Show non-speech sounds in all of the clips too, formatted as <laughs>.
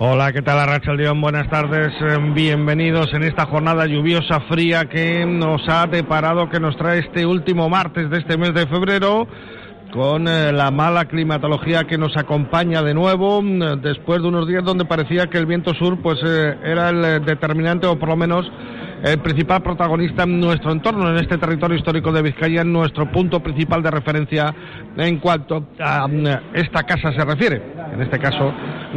Hola, ¿qué tal Arracha León? Buenas tardes, eh, bienvenidos en esta jornada lluviosa, fría que nos ha deparado, que nos trae este último martes de este mes de febrero, con eh, la mala climatología que nos acompaña de nuevo, mm, después de unos días donde parecía que el viento sur pues eh, era el determinante o por lo menos el principal protagonista en nuestro entorno, en este territorio histórico de Vizcaya, en nuestro punto principal de referencia en cuanto a mm, esta casa se refiere, en este caso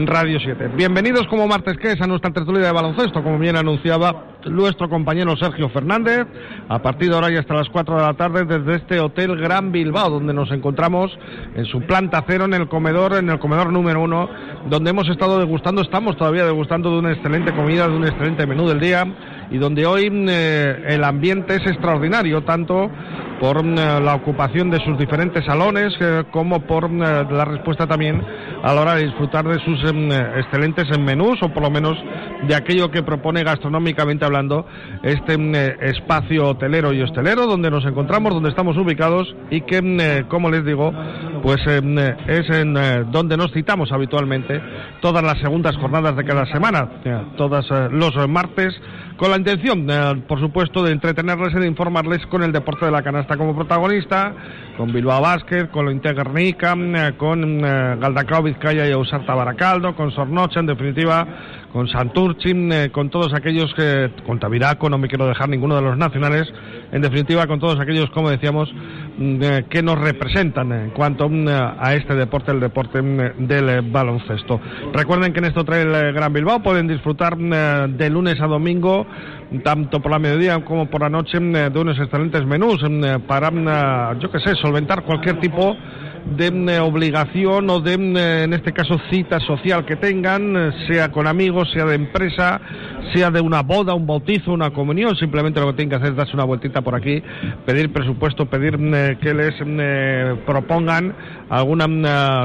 Radio 7. Bienvenidos como martes que es a nuestra tertulia de baloncesto, como bien anunciaba nuestro compañero Sergio Fernández, a partir de ahora y hasta las 4 de la tarde desde este Hotel Gran Bilbao, donde nos encontramos en su planta cero, en el comedor, en el comedor número uno, donde hemos estado degustando, estamos todavía degustando de una excelente comida, de un excelente menú del día, y donde hoy eh, el ambiente es extraordinario, tanto por eh, la ocupación de sus diferentes salones eh, como por eh, la respuesta también a la hora de disfrutar de sus excelentes menús o por lo menos de aquello que propone gastronómicamente hablando este espacio hotelero y hostelero donde nos encontramos, donde estamos ubicados y que, como les digo, pues es en donde nos citamos habitualmente todas las segundas jornadas de cada semana, todas los martes, con la intención, eh, por supuesto, de entretenerles y de informarles con el deporte de la canasta como protagonista, con Bilbao Basket, con lo Interguernica, eh, con eh, Galdacao Vizcaya y Ausarta Baracaldo, con Sornocha, en definitiva, con Santurchin, eh, con todos aquellos que, con Tabiraco, no me quiero dejar ninguno de los nacionales, en definitiva, con todos aquellos, como decíamos, mm, que nos representan en cuanto mm, a este deporte, el deporte mm, del baloncesto. Recuerden que en este Hotel eh, Gran Bilbao pueden disfrutar mm, de lunes a domingo, tanto por la mediodía como por la noche, mm, de unos excelentes menús mm, para, mm, yo qué sé, solventar cualquier tipo de obligación o de, en este caso, cita social que tengan, eh, sea con amigos, sea de empresa, sea de una boda, un bautizo, una comunión, simplemente lo que tienen que hacer es darse una vueltita por aquí, pedir presupuesto, pedir eh, que les eh, propongan alguna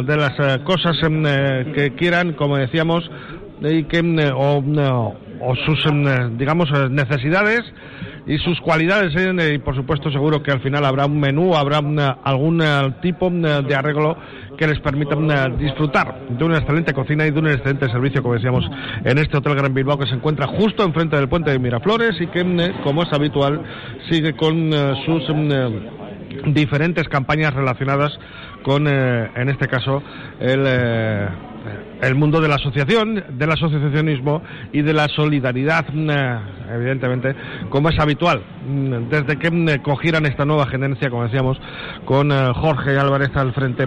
de las cosas que quieran, como decíamos, y que, o sus, eh, digamos, eh, necesidades y sus cualidades ¿eh? y por supuesto seguro que al final habrá un menú, habrá una- algún tipo de arreglo que les permita disfrutar de una excelente cocina y de un excelente servicio, como decíamos, en este Hotel Gran Bilbao que se encuentra justo enfrente del puente de Miraflores y que, como es habitual, sigue con sus diferentes campañas relacionadas con, en este caso, el, el mundo de la asociación, del asociacionismo y de la solidaridad, mm, evidentemente, como es habitual, mm, desde que mm, cogieran esta nueva gerencia, como decíamos, con eh, Jorge Álvarez al frente,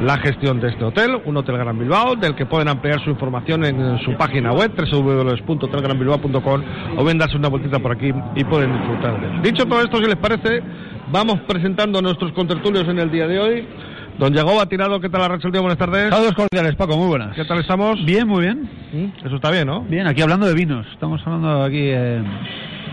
la gestión de este hotel, un hotel Gran Bilbao, del que pueden ampliar su información en su página web, www.hotelgranbilbao.com, o bien darse una vueltita por aquí y pueden disfrutar de él. Dicho todo esto, si les parece, vamos presentando a nuestros contertulios en el día de hoy. Don Yagoba Tirado, ¿qué tal Arracha el día? Buenas tardes. Saludos cordiales, Paco, muy buenas. ¿Qué tal estamos? Bien, muy bien. Eso está bien, ¿no? Bien, aquí hablando de vinos. Estamos hablando aquí eh,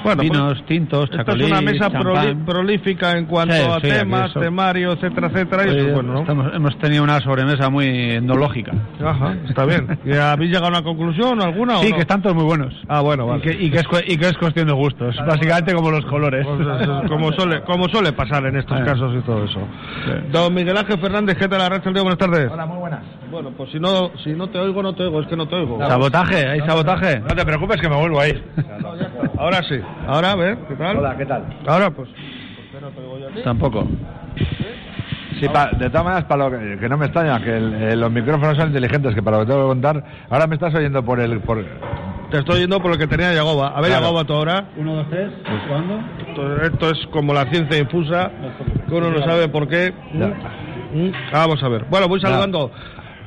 Bueno, vinos pues, tintos, Esta chacolí, es una mesa champán. prolífica en cuanto Sí, a sí, temas, eso. temario, etcétera, etcétera. Y eso bueno, ¿no? estamos- hemos tenido una sobremesa muy endológica. Ajá, está bien. <laughs> ¿Y ¿Habéis llegado a una conclusión alguna o Sí, no? que están todos muy buenos. Ah, bueno, Y vale. que, y, que es, y que es cuestión de gustos, básicamente como los colores. Pues como <laughs> suele, como suele pasar en estos Eh. casos y todo eso. Sí. Don Miguel Ángel Fernández, ¿qué tal Arracha el día? Buenas tardes. Hola, muy buenas. Bueno, pues si no, si no te oigo, no te oigo, es que no te oigo. ¿Sabotaje? ¿Hay sabotaje? No te preocupes que me vuelvo a ir. Ahora sí. Ahora, a ver, ¿qué tal? Hola, ¿qué tal? Ahora, pues. Tampoco. Sí, pa- de todas maneras, para lo que, que no me extraña, que el- eh, los micrófonos son inteligentes, que para lo que tengo que contar, ahora me estás oyendo por el... Por... Te estoy oyendo por lo que tenía Yagoba. A ver, Claro. Yagoba, tú ahora. Uno, dos, tres. ¿Cuándo? Esto, esto es como la ciencia infusa, que uno no sabe por qué. Ya. Mm, Vamos a ver. Bueno, voy saludando.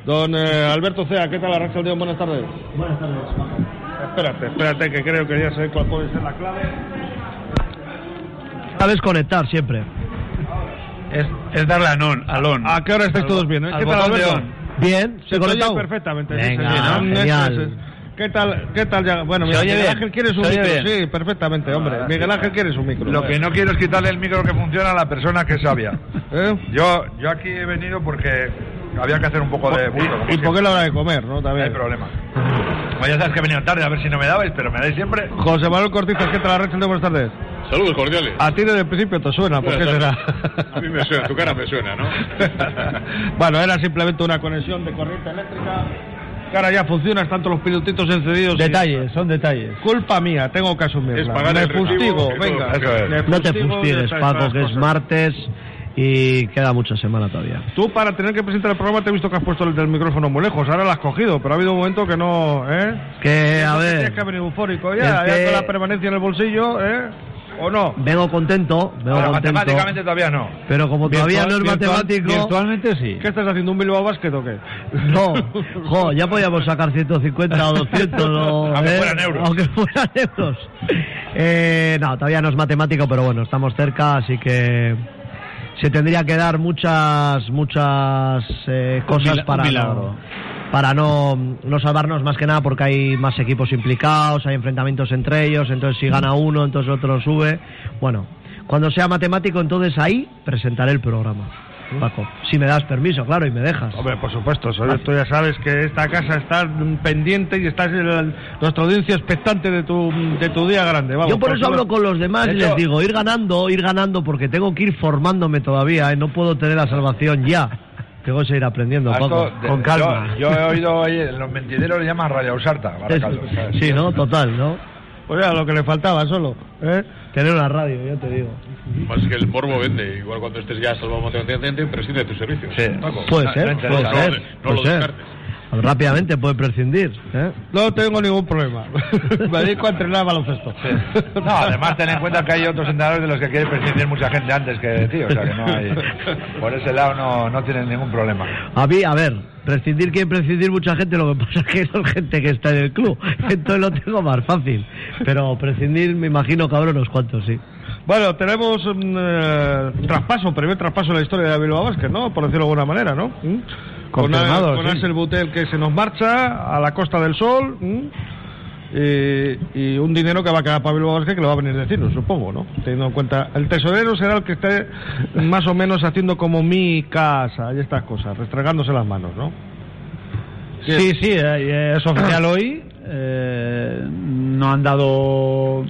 Don eh, Alberto Cea, ¿qué tal día? Buenas tardes. Buenas tardes. Espérate, espérate, que creo que ya sé cuál puede ser la clave. A desconectar siempre. Es, es darle a non, on. ¿A qué hora estáis Al- todos bien? eh? ¿Qué tal, Alberto? Bien, Se ¿se te oye conectado? perfectamente. Venga, sí, ¿no? genial. ¿Qué tal, qué tal ya? Bueno, ¿Se mira, oye Miguel bien? Ángel quiere su ¿Se oye micro. bien? Sí, perfectamente, hombre. Ah, Miguel. Ángel quiere su micro. Lo que no quiero es quitarle el micro que funciona a la persona que es sabia. ¿Eh? Yo, yo aquí he venido porque había que hacer un poco de bulto. como Y, y porque es la hora de comer, ¿no? No También. hay problema. Como ya sabes que he venido tarde, a ver si no me dabais, pero me dais siempre. José Manuel Cortizas, ¿qué tal, Arrechel? Buenas tardes. Saludos cordiales. A ti desde el principio te suena, ¿por qué será? A mí me suena, tu cara me suena, ¿no? <laughs> bueno, era simplemente una conexión de corriente eléctrica. Que ahora ya funciona, están todos los pilutitos encendidos. y- Detalles, son detalles. Culpa mía, tengo que asumirla. Es pagar Me el fustigo, venga. Me No te fustigues, Paco, que es martes y queda mucha semana todavía. Tú para tener que presentar el programa te he visto que has puesto el del micrófono muy lejos, ahora lo has cogido, pero ha habido un momento que no, ¿eh? Que, a ver, Tienes que haber eufórico ya, ya que- con la permanencia en el bolsillo, ¿eh? ¿O no? vengo contento, vengo Ahora, contento. matemáticamente todavía no. Pero como todavía no es Virtual- matemático, Virtualmente sí. ¿Qué estás haciendo, un Bilbao Basket o qué? no, <laughs> jo, ya podíamos sacar 150 o 200, o, <laughs> Aunque ¿eh? fueran euros. Aunque fueran euros. Eh, no, todavía no es matemático, pero bueno, estamos cerca, así que se tendría que dar muchas, muchas eh, cosas para no, para no, no salvarnos más que nada porque hay más equipos implicados, hay enfrentamientos entre ellos, entonces si gana uno, entonces otro sube. Bueno, cuando sea matemático, entonces ahí presentaré el programa. Paco, si me das permiso, claro, y me dejas. Hombre, por supuesto, tú ya sabes que esta casa está mm, pendiente y estás en el- nuestra audiencia expectante de tu, de tu día grande. Vamos, Yo por pues eso hablo con los demás De y hecho- les digo, ir ganando, ir ganando, porque tengo que ir formándome todavía, y no puedo tener la salvación ya. Tengo que seguir aprendiendo, Paco, de- con calma. Yo, yo he oído, oye, los mentideros le llaman Radio <laughs> ¿sabes? Sí, ¿no? Total, ¿no? Pues era lo que le faltaba solo. ¿eh? Tener una radio, ya te digo. Más que el morbo vende. Igual cuando estés ya salvado prescinde de tus servicios. Sí. Paco. Puede No, ser, no puede interesa. ser, No, no puede lo ser. descartes. Rápidamente puede prescindir, ¿eh? No tengo ningún problema. <laughs> Me dedico a entrenar baloncesto. <laughs> No, además ten en cuenta que hay otros entrenadores de los que quiere prescindir mucha gente antes que de ti, o sea que no hay... <laughs> Por ese lado no, no tienen ningún problema. A mí, a ver, prescindir quiere prescindir mucha gente, lo que pasa es que son gente que está en el club, entonces lo tengo más fácil. Pero prescindir, me imagino unos cuantos, sí. Bueno, tenemos un eh, traspaso, primer traspaso en la historia de Bilbao Basket, ¿no? Por decirlo de alguna manera, ¿no? ¿Mm? Con, A- con sí. Axel Butel que se nos marcha a la Costa del Sol ¿m? y, y un dinero que va a quedar para Bilbao Basket que le va a venir de Ciro, supongo, ¿no? Teniendo en cuenta, el tesorero será el que esté más o menos haciendo como mi casa y estas cosas, restregándose las manos, ¿no? Sí, sí, eh, es oficial hoy. eh, no han dado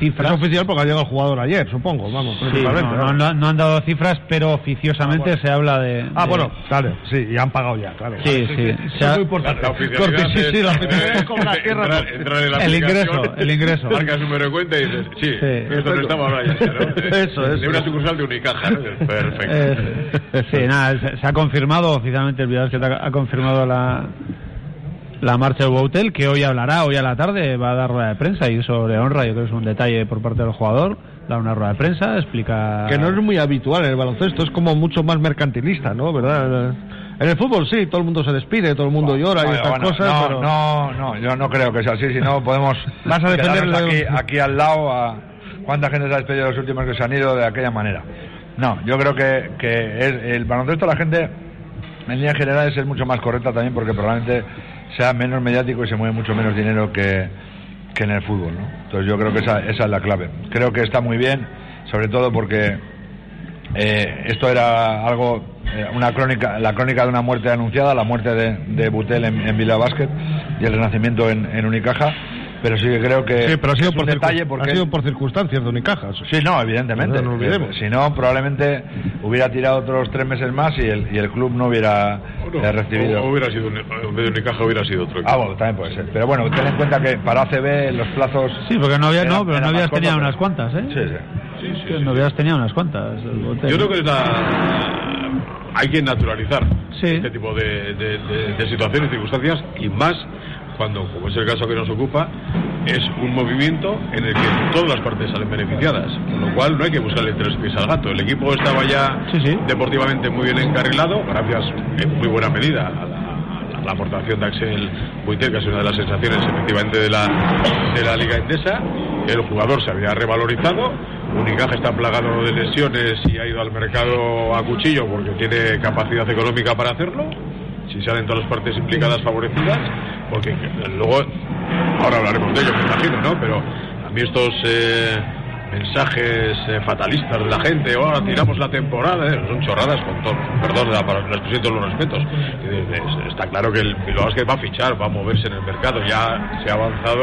cifras. Es oficial porque ha llegado el jugador ayer, supongo, vamos, Sí, no, ¿no? no- no han dado cifras, pero oficiosamente Ah, bueno. se habla de. Ah, de- bueno, claro, sí, y han pagado ya, claro. Sí, sí. Eso Se ha- es muy importante. La oficialidad Porque sí, sí, la oficialidad El ingreso, el ingreso. Marcas número de cuenta y dices, sí, Sí. esto no estaba ahora ya, ¿no? <laughs> Eso, eso. De una sucursal de Unicaja, ¿no? Perfecto. Eh, sí, nada, se, se ha confirmado oficialmente el Bilbao que ha, ha confirmado la la marcha del Boutel, que hoy hablará, hoy a la tarde va a dar rueda de prensa y sobre honra, yo creo que es un detalle por parte del jugador, da una rueda de prensa, explica... Que no es muy habitual en el baloncesto, es como mucho más mercantilista, ¿no? ¿Verdad? En el fútbol sí, todo el mundo se despide, todo el mundo llora y Bueno, estas bueno, cosas, no, pero... no, no, yo no creo que sea así, si no podemos <laughs> Vas a defenderle- quedarnos aquí, aquí al lado a cuánta gente se ha despedido de los últimos que se han ido de aquella manera. No, yo creo que, que el baloncesto la gente en líneas generales es mucho más correcta también porque probablemente sea menos mediático y se mueve mucho menos dinero que, que en el fútbol, ¿no? Entonces yo creo que esa, esa es la clave. Creo que está muy bien, sobre todo porque eh, esto era algo, eh, una crónica, la crónica de una muerte anunciada, la muerte de, de Butel en, en Villa Basket y el renacimiento en, en Unicaja, pero sí que creo que Sí, pero ha sido, es por, un detalle porque ha sido por circunstancias de Unicaja. Sí, no, evidentemente. No nos olvidemos. Si no, probablemente hubiera tirado otros tres meses más y el, y el club no hubiera Bueno, eh, recibido. o- hubiera sido, un- en vez de Unicaja hubiera sido otro Ah, bueno, también puede ser. Pero bueno, ten en cuenta que para ACB los plazos. Sí, porque no había, eran- no, pero no habías tenido unas cuantas, ¿eh? Sí, sí. Sí, sí, sí. No habías tenido unas cuantas. Yo creo que es la- hay que naturalizar Sí. este tipo de, de- de- de situaciones y circunstancias y más cuando, como es el caso que nos ocupa, es un movimiento en el que todas las partes salen beneficiadas, con lo cual no hay que buscarle tres pies al gato. El equipo estaba ya Sí, sí. deportivamente muy bien encarrilado, gracias en muy buena medida a la, a la aportación de Axel Buitel, que es una de las sensaciones efectivamente de la, de la Liga Endesa. El jugador se había revalorizado, Unicaja está plagado de lesiones y ha ido al mercado a cuchillo porque tiene capacidad económica para hacerlo. Si salen todas las partes implicadas favorecidas, porque luego, ahora hablaremos de ello, me imagino, ¿no? Pero a mí estos eh, mensajes eh, fatalistas de la gente, oh, ahora tiramos la temporada, eh, son chorradas con todo, perdón la, la expresión, todos los respetos. Está claro que el Bilbao Basket va a fichar, va a moverse en el mercado, ya se ha avanzado,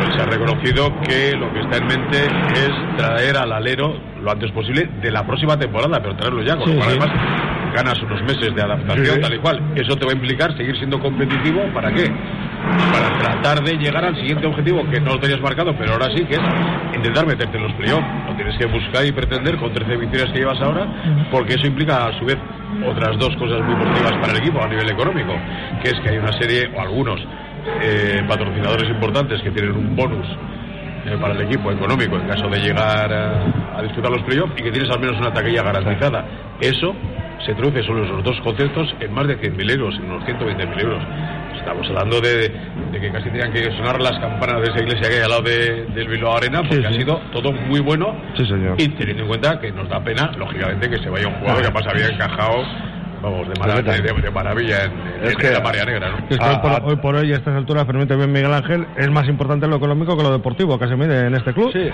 pues se ha reconocido que lo que está en mente es traer al alero lo antes posible de la próxima temporada, pero traerlo ya, con Sí, lo cual sí. además ganas unos meses de adaptación, Sí, tal y cual. Eso te va a implicar seguir siendo competitivo, ¿para qué? Para tratar de llegar al siguiente objetivo que no lo tenías marcado, pero ahora sí, que es intentar meterte en los playoffs. Lo tienes que buscar y pretender con 13 victorias que llevas ahora, porque eso implica a su vez otras dos cosas muy positivas para el equipo a nivel económico, que es que hay una serie, o algunos, eh, patrocinadores importantes que tienen un bonus eh, para el equipo económico en caso de llegar a, a disputar los playoffs y que tienes al menos una taquilla garantizada. Eso se traduce solo esos dos conceptos en más de 100.000 euros, en unos 120.000 euros. Estamos hablando de, de que casi tenían que sonar las campanas de esa iglesia que hay al lado de- del Bilbao Arena, porque Sí, ha sido todo muy bueno. Sí, señor. Y teniendo en cuenta que nos da pena, lógicamente, que se vaya un jugador que además había encajado, vamos, de, mara- de- de- maravilla en, en- Es en que- la María Negra, ¿no? Es que Ah, hoy, por, ah. hoy por hoy, a estas alturas, permite bien Miguel Ángel, es más importante lo económico que lo deportivo que se mide en este club, Sí.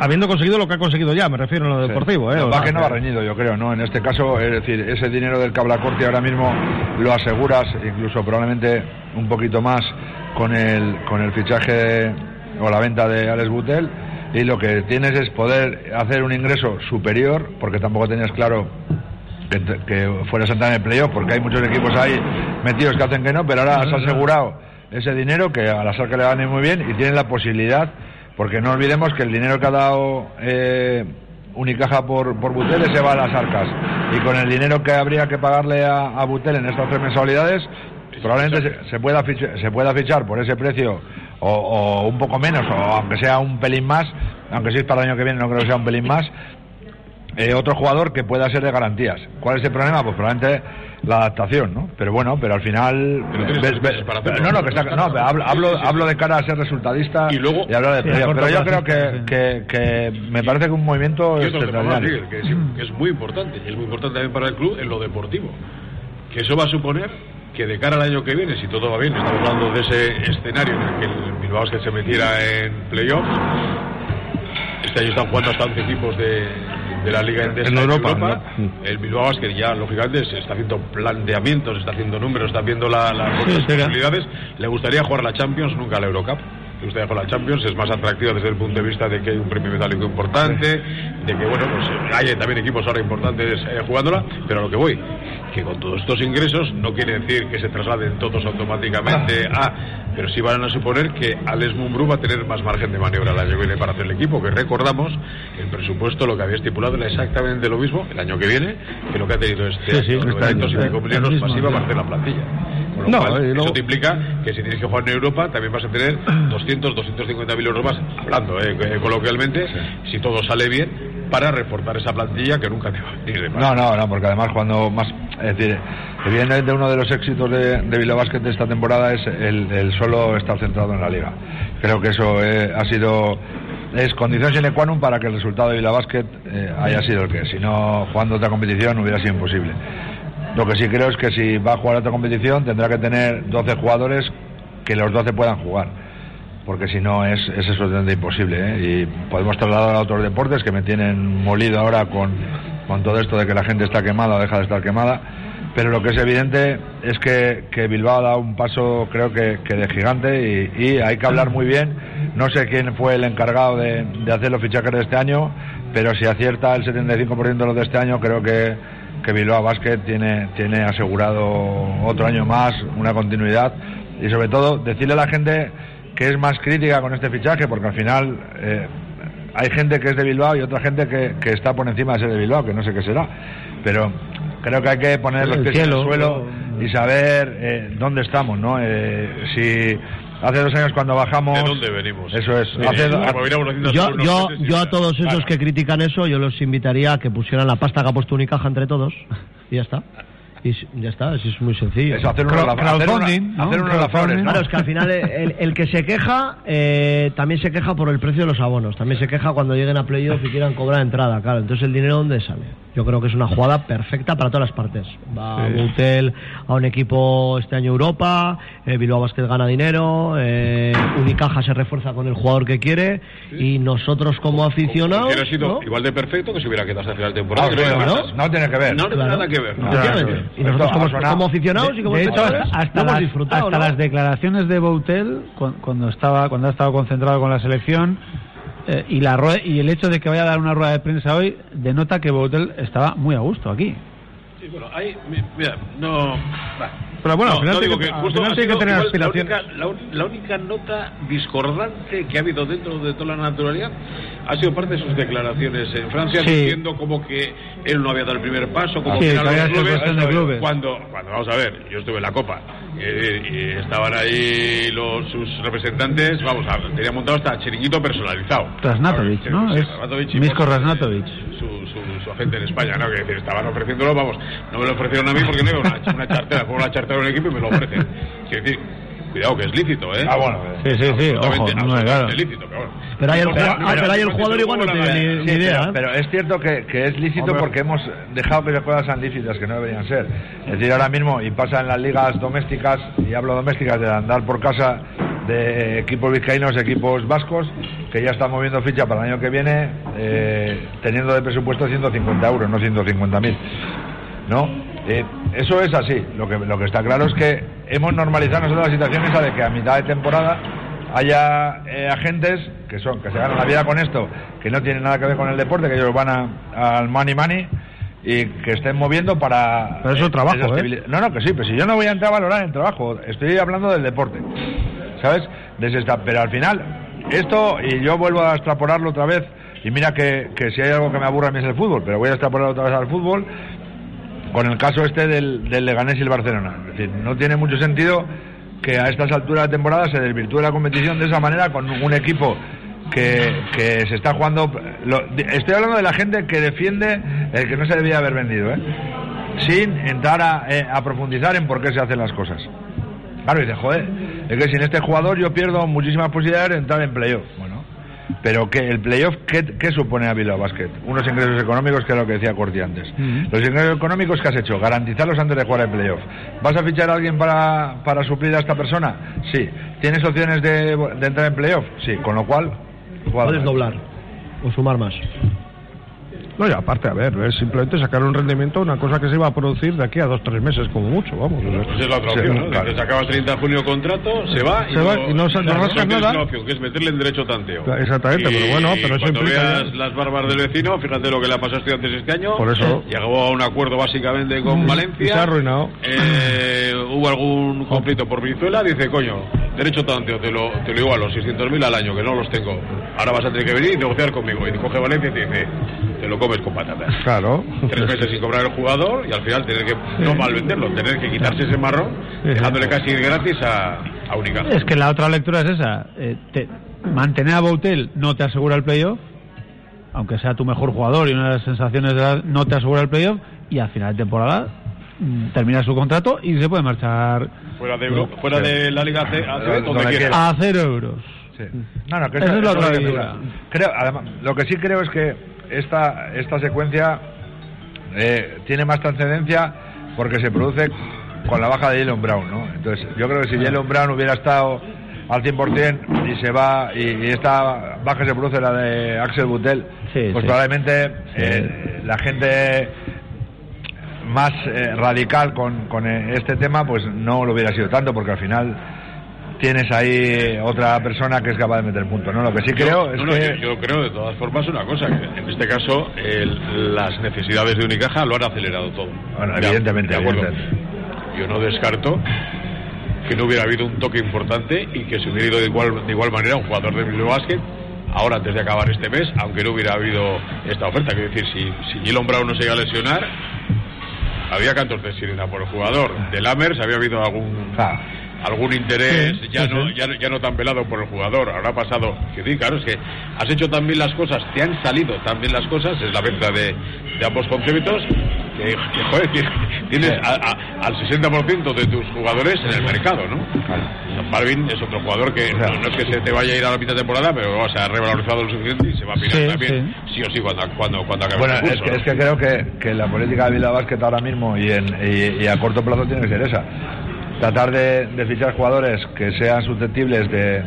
habiendo conseguido lo que ha conseguido ya, me refiero a lo deportivo. ¿eh? No, va que no va reñido, yo creo, ¿no? En este caso, es decir, ese dinero del Cablacorte ahora mismo lo aseguras, incluso probablemente un poquito más con el, con el fichaje de- o la venta de Alex Butel. Y lo que tienes es poder hacer un ingreso superior, porque tampoco tenías claro que, que fueras a entrar en el playoff, porque hay muchos equipos ahí metidos que hacen que no, pero ahora has asegurado ese dinero que a la SAR que le van a ir muy bien y tienen la posibilidad, porque no olvidemos que el dinero que ha dado eh, Unicaja por, por Butel se va a las arcas y con el dinero que habría que pagarle a, a Butel en estas tres mensualidades probablemente se, se pueda fichar, se pueda fichar por ese precio o, o un poco menos o aunque sea un pelín más aunque si es para el año que viene no creo que sea un pelín más eh, otro jugador que pueda ser de garantías. ¿Cuál es el problema? Pues probablemente la adaptación, ¿no? Pero bueno, pero al final Pero ves- ves- para hacerlo, no, no, que está, no, pero hablo, hablo, hablo de cara a ser resultadista Y luego- hablar de Sí, Pero yo creo que, que, que me parece que un movimiento que es, que es muy importante, y es muy importante también para el club en lo deportivo. Que eso va a suponer que de cara al año que viene, si todo va bien, estamos hablando de ese escenario en el que el Bilbao se metiera en playoffs. Este año están jugando hasta 11 equipos de, de la Liga Endesa En Europa, ¿no? El Bilbao Basket ya, lógicamente, se está haciendo planteamientos, está haciendo números, está viendo la- las Sí, posibilidades. Le gustaría jugar la Champions, nunca la Eurocup. Le gustaría jugar la Champions, es más atractiva desde el punto de vista de que hay un premio metálico importante, de que, bueno, pues eh, hay también equipos ahora importantes eh, jugándola, pero a lo que voy, que con todos estos ingresos no quiere decir que se trasladen todos automáticamente <laughs> a, pero sí van a suponer que Alex Mumbrú va a tener más margen de maniobra el año que viene para hacer el equipo, que recordamos, el presupuesto lo que había estipulado era exactamente lo mismo el año que viene que lo que ha tenido este Sí, sí, año, año, 900 y pico el millones masiva sí. para hacer la plantilla. Con lo No, cual, eso te implica que si tienes que jugar en Europa también vas a tener 200, 250 mil euros más, hablando eh, eh, coloquialmente, si todo sale bien, para reforzar esa plantilla que nunca te va a venir de más. No, no, no, porque además cuando más, es decir, evidentemente uno de los éxitos de, de Bilbao Basket de esta temporada es el, solo estar centrado en la liga. Creo que eso eh, ha sido es condición sine qua non para que el resultado de Bilbao Basket eh, haya sido el que. Si no jugando otra competición hubiera sido imposible. Lo que sí creo es que si va a jugar otra competición tendrá que tener 12 jugadores que los 12 puedan jugar porque si no es, es absolutamente imposible. ¿eh? Y podemos trasladar a otros deportes que me tienen molido ahora con, con todo esto de que la gente está quemada o deja de estar quemada. Pero lo que es evidente es que, que Bilbao ha dado un paso, creo que, que de gigante, y, hay que hablar muy bien. No sé quién fue el encargado de, de hacer los fichajes de este año, pero si acierta el 75% de los de este año, creo que, que Bilbao Basket tiene, tiene asegurado otro año más, una continuidad, y sobre todo decirle a la gente que es más crítica con este fichaje, porque al final eh, hay gente que es de Bilbao y otra gente que, que está por encima de ser de Bilbao, que no sé qué será. Pero creo que hay que poner los pies en cielo. el suelo y saber eh, dónde estamos, ¿no? Eh, si hace dos años cuando bajamos... ¿De dónde venimos? Eso es. Sí, Hace- haciendo Yo, yo, yo a todos esos Claro. que critican eso, yo los invitaría a que pusieran la pasta que ha puesto Unicaja entre todos <laughs> y ya está. Y ya está, así es muy sencillo. Eso, hacer una Crowd- hacer una- crowdfunding, ¿no? hacer una flores, ¿no? Claro, es que al <laughs> final el, el que se queja eh, también se queja por el precio de los abonos, también se queja cuando lleguen a playoff y quieran cobrar entrada, claro. Entonces el dinero dónde sale? Yo creo que es una jugada perfecta para todas las partes. Va Sí. Boutel a un equipo este año Europa, eh, Bilbao Basket gana dinero, eh, Unicaja se refuerza con el jugador que quiere y nosotros como aficionados Hubiera sido ¿no? igual de perfecto que si hubiera quedado hasta el final de temporada. Ah, que no no, tiene que ver. No tiene Claro. nada que ver. ¿no? Efectivamente. Claro. Y nosotros como, ha sonado. como aficionados y como de hecho, hasta, las, disfrutado, hasta ¿no? las declaraciones de Boutel, cu- cuando estaba cuando ha estado concentrado con la selección, eh, y la rue- y el hecho de que vaya a dar una rueda de prensa hoy denota que Boutel estaba muy a gusto aquí. Sí, bueno, mi- mira, no. Pero bueno, al No, digo que- que justo final que tener igual. La única, la la única nota discordante que ha habido dentro de toda la naturalidad ha sido parte de sus declaraciones en Francia, Sí. diciendo como que él no había dado el primer paso, como Sí, que había los clubes, clubes. Cuando, cuando, vamos a ver, yo estuve en la Copa eh, y estaban ahí los, sus representantes, vamos a tenía montado hasta chiringuito personalizado. Rasnatovic, Sí, ¿no? sí, Es Rasnatovic y Misko por- Rasnatovic. Su, su, su agente en España, ¿no? Que decir, estaban ofreciéndolo, vamos, no me lo ofrecieron a mí porque no iba una, una chartera, fue una chartera de un equipo y me lo ofrecen. Quiero decir, cuidado que es lícito, ¿eh? Ah, bueno. Sí, sí, sí, ojo, no claro. lícito, pero bueno. Pero ahí el, ah, no, pero ahí el jugador igual no no, tiene ni, idea. pero, ¿eh? pero es cierto que, que es lícito Hombre. porque hemos dejado que se cosas sean lícitas que no deberían ser. Es decir, ahora mismo, y pasa en las ligas domésticas, y hablo domésticas de andar por casa de equipos vizcaínos, equipos vascos, que ya están moviendo ficha para el año que viene, eh, teniendo de presupuesto 150 euros, no 150.000. ¿No? Eh, eso es así. Lo que, lo que está claro es que hemos normalizado nosotros la situación esa de que a mitad de temporada haya eh, agentes que son que se ganan la vida con esto, que no tienen nada que ver con el deporte, que ellos van a- al money money y que estén moviendo para Pero eso es trabajo, esa ¿eh? No, no, que sí, pero si yo no voy a entrar a valorar el trabajo, estoy hablando del deporte. ¿Sabes? Desesta- pero al final esto y yo vuelvo a extrapolarlo otra vez y mira que, que si hay algo que me aburre a mí es el fútbol, pero voy a extrapolarlo otra vez al fútbol con el caso este del, del Leganés y el Barcelona. Es decir, no tiene mucho sentido que a estas alturas de temporada se desvirtúe la competición de esa manera con un equipo que, que se está jugando. lo- estoy hablando de la gente que defiende el que no se debía haber vendido, ¿eh? sin entrar a, eh, profundizar en por qué se hacen las cosas. Claro, dice, joder, es que sin este jugador yo pierdo muchísimas posibilidades de entrar en playoff. Bueno, pero que el playoff, ¿qué, qué supone a Bilbao Basket? Unos ingresos económicos, que es lo que decía Corti antes. Los ingresos económicos que has hecho, garantizarlos antes de jugar el playoff. ¿Vas a fichar a alguien para, para suplir a esta persona? Sí. ¿Tienes opciones de, de entrar en playoff? Sí. Con lo cual. Puedes doblar o sumar más. No, y aparte, a ver, es simplemente sacar un rendimiento, una cosa que se va a producir de aquí a dos, tres meses, como mucho, vamos. o sea, Pues es la otra sí, opción, ¿no? claro. Que se acaba el 30 de junio contrato, se va y va y no se- no rascas tienes nada. una opción, que es meterle en derecho tanteo. Claro, exactamente, pero bueno, pero eso cuando implica veas las barbas del vecino, fíjate lo que le ha pasado a estudiantes este año. Por eso- Llegó a un acuerdo básicamente con Mm, Valencia. y se ha arruinado. Eh, hubo algún conflicto por Venezuela, dice, coño, derecho tanteo, te lo, te lo igualo, 600.000 al año, que no los tengo. Ahora vas a tener que venir y negociar conmigo. Y coge Valencia y te dice, te lo comes con patatas. Claro. Tres meses sin cobrar el jugador y al final tener que, no mal venderlo, tener que quitarse ese marrón, dejándole casi gratis a, a Unicaja. Es que la otra lectura es esa. eh, te- mantener a Boutel no te asegura el playoff, aunque sea tu mejor jugador y una de las sensaciones de la- no te asegura el playoff, y al final de temporada mm, termina su contrato y se puede marchar Fuera de, Euro- fuera de la Liga C, ACB, donde, Donde quiera. quiera. a cero euros. Sí. No, no, que Esa eso- es la eso otra hay que. Creo, además, lo que sí creo es que esta, esta secuencia eh, tiene más trascendencia porque se produce con la baja de Jalen Brown, ¿no? Entonces, yo creo que si Jalen Brown hubiera estado al 100% y se va, y, y esta baja se produce la de Axel Butel, Sí, pues sí. probablemente eh, la gente más eh, radical con, con eh, este tema, pues no lo hubiera sido tanto, porque al final tienes ahí otra persona que es capaz de meter punto, ¿no? Lo que sí creo yo, es no, no, que... yo, yo creo de todas formas una cosa, que en este caso el- las necesidades de Unicaja lo han acelerado todo. Bueno, Ya, evidentemente, de acuerdo. evidentemente. Yo no descarto que no hubiera habido un toque importante y que se hubiera ido de igual, de igual manera un jugador de Bilbao Basket ahora antes de acabar este mes, aunque no hubiera habido esta oferta. Quiero decir, si, si Gilon Brown no se iba a lesionar, había cantos de sirena por el jugador. De Lammers había habido algún Ah. Algún interés Sí, ya sí, no sí. ya, no- ya no tan velado por el jugador. Ahora ha pasado. Que sí, claro, es que has hecho también las cosas, te han salido también las cosas, es la mezcla de, de ambos conceptos. Que, que, joder, que tienes a- a- al 60% de tus jugadores en el mercado, ¿no? Balvin es otro jugador que no, no es que se te vaya a ir a la mitad de temporada, pero se ha revalorizado lo suficiente y se va a mirar Sí, también, sí. o sí, cuando, cuando, cuando acabe Bueno, el es que, ¿no? es que creo que, que la política de Bilbao Basket ahora mismo y, en, y, y a corto plazo tiene que ser esa. Tratar de, fichar jugadores que sean susceptibles de,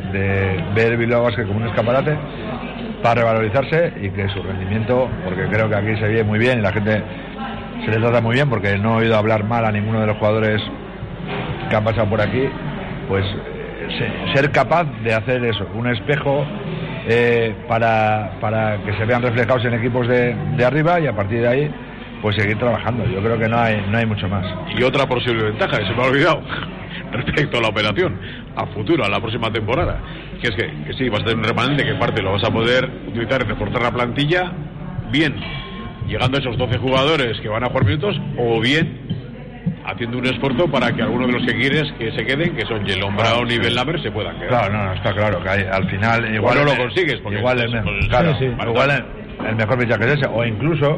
ver Bilbao Basket como un escaparate para revalorizarse y que su rendimiento, porque creo que aquí se vive muy bien y la gente se le trata muy bien, porque no he oído hablar mal a ninguno de los jugadores que han pasado por aquí, pues se- ser capaz de hacer eso, un espejo eh, para, para que se vean reflejados en equipos de arriba y a partir de ahí pues seguir trabajando. Yo creo que no hay, no hay mucho más. Y otra posible ventaja, que se me ha olvidado, <laughs> respecto a la operación, a futuro, a la próxima temporada, que es que, que sí, vas a tener un remanente que parte lo vas a poder utilizar y reforzar la plantilla, bien, llegando a esos 12 jugadores que van a jugar minutos, o bien haciendo un esfuerzo para que algunos de los que quieres que se queden, que son Jelon Brown y Ben Lambert, se puedan quedar. Claro, no, no, está claro que hay- al final igual no lo consigues, porque igual el, pues, pues, claro, sí, sí. igual el, el mejor fichaje es ese o incluso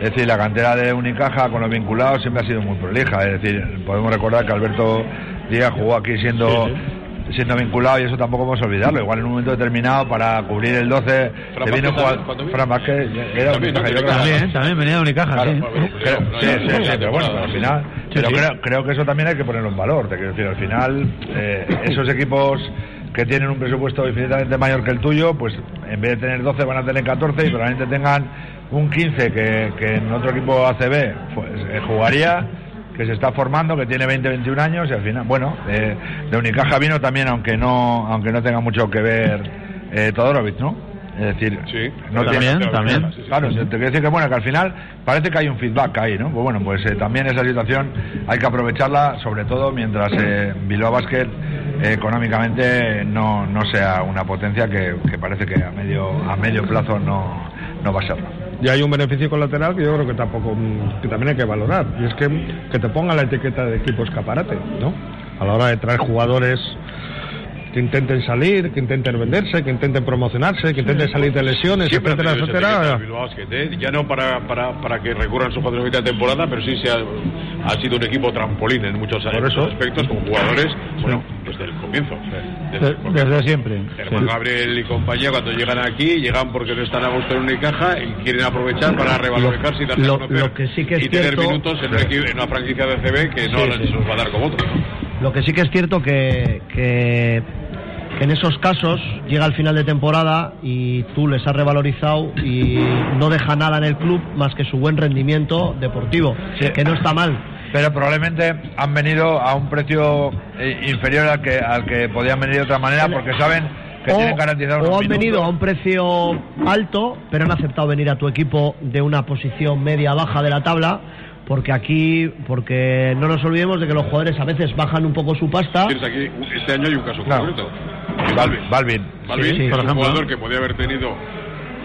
es decir la cantera de Unicaja con los vinculados siempre ha sido muy prolija es decir podemos recordar que Alberto Díaz jugó aquí siendo siendo vinculado y eso tampoco podemos olvidarlo igual en un momento determinado para cubrir el 12 Fran vino. Fran Vázquez era También, ¿no? Unicaja, yo creo. que- También, también venía de Unicaja, Claro, sí. Pues, Creo- no, sí, ya- sí, ya sí, pero bueno, al sí. final, Sí, pero sí. Creo, creo que eso también hay que ponerlo en valor. Te quiero decir, al final, eh, esos equipos que tienen un presupuesto infinitamente mayor que el tuyo, pues en vez de tener 12 van a tener 14 y probablemente tengan un 15 que, que en otro equipo ACB pues, eh, jugaría, que se está formando, que tiene 20, 21 años y al final, bueno, eh, de Unicaja vino también, aunque no, aunque no tenga mucho que ver eh, Todorovic, ¿no? Es decir, Sí, no También, tiene- también. Sí, sí, Claro, sí. te quiero decir que bueno, que al final parece que hay un feedback ahí, ¿no? Pues bueno, pues eh, también esa situación hay que aprovecharla, sobre todo mientras eh, Bilbao Basket eh, económicamente no, no sea una potencia que, que parece que a medio a medio plazo no, no va a serlo. Y hay un beneficio colateral que yo creo que tampoco mm, que también hay que valorar y es que que te ponga la etiqueta de equipo escaparate, ¿no? A la hora de traer jugadores que intenten salir, que intenten venderse, que intenten promocionarse, que intenten salir de lesiones, Siempre ha etcétera, etcétera. Ya no para, para, para que recurran sus patrones de temporada, pero sí se ha, ha sido un equipo trampolín en muchos, en aspectos, con jugadores, bueno, desde el comienzo. Desde el De- comienzo. Desde siempre. Germán Sí. Gabriel y compañía, cuando llegan aquí, llegan porque no están a gusto en Unicaja y quieren aprovechar para revalorizarse y darse Lo- a conocer. lo que sí que es y tener cierto- minutos en, un equipo- en una franquicia de CB que no Sí, sí. los va a dar como otros. ¿no? Lo que sí que es cierto que, que en esos casos llega el final de temporada y tú les has revalorizado y no deja nada en el club más que su buen rendimiento deportivo, Sí. que no está mal. Pero probablemente han venido a un precio eh, inferior al que al que podían venir de otra manera porque saben que tienen garantizado o han venido a un precio alto, pero han aceptado venir a tu equipo de una posición media-baja de la tabla, porque aquí, porque no nos olvidemos de que los jugadores a veces bajan un poco su pasta. Aquí, este año hay un caso Claro. concreto. Balvin, Balvin. Balvin Sí, sí, es por un ejemplo. jugador que podía haber tenido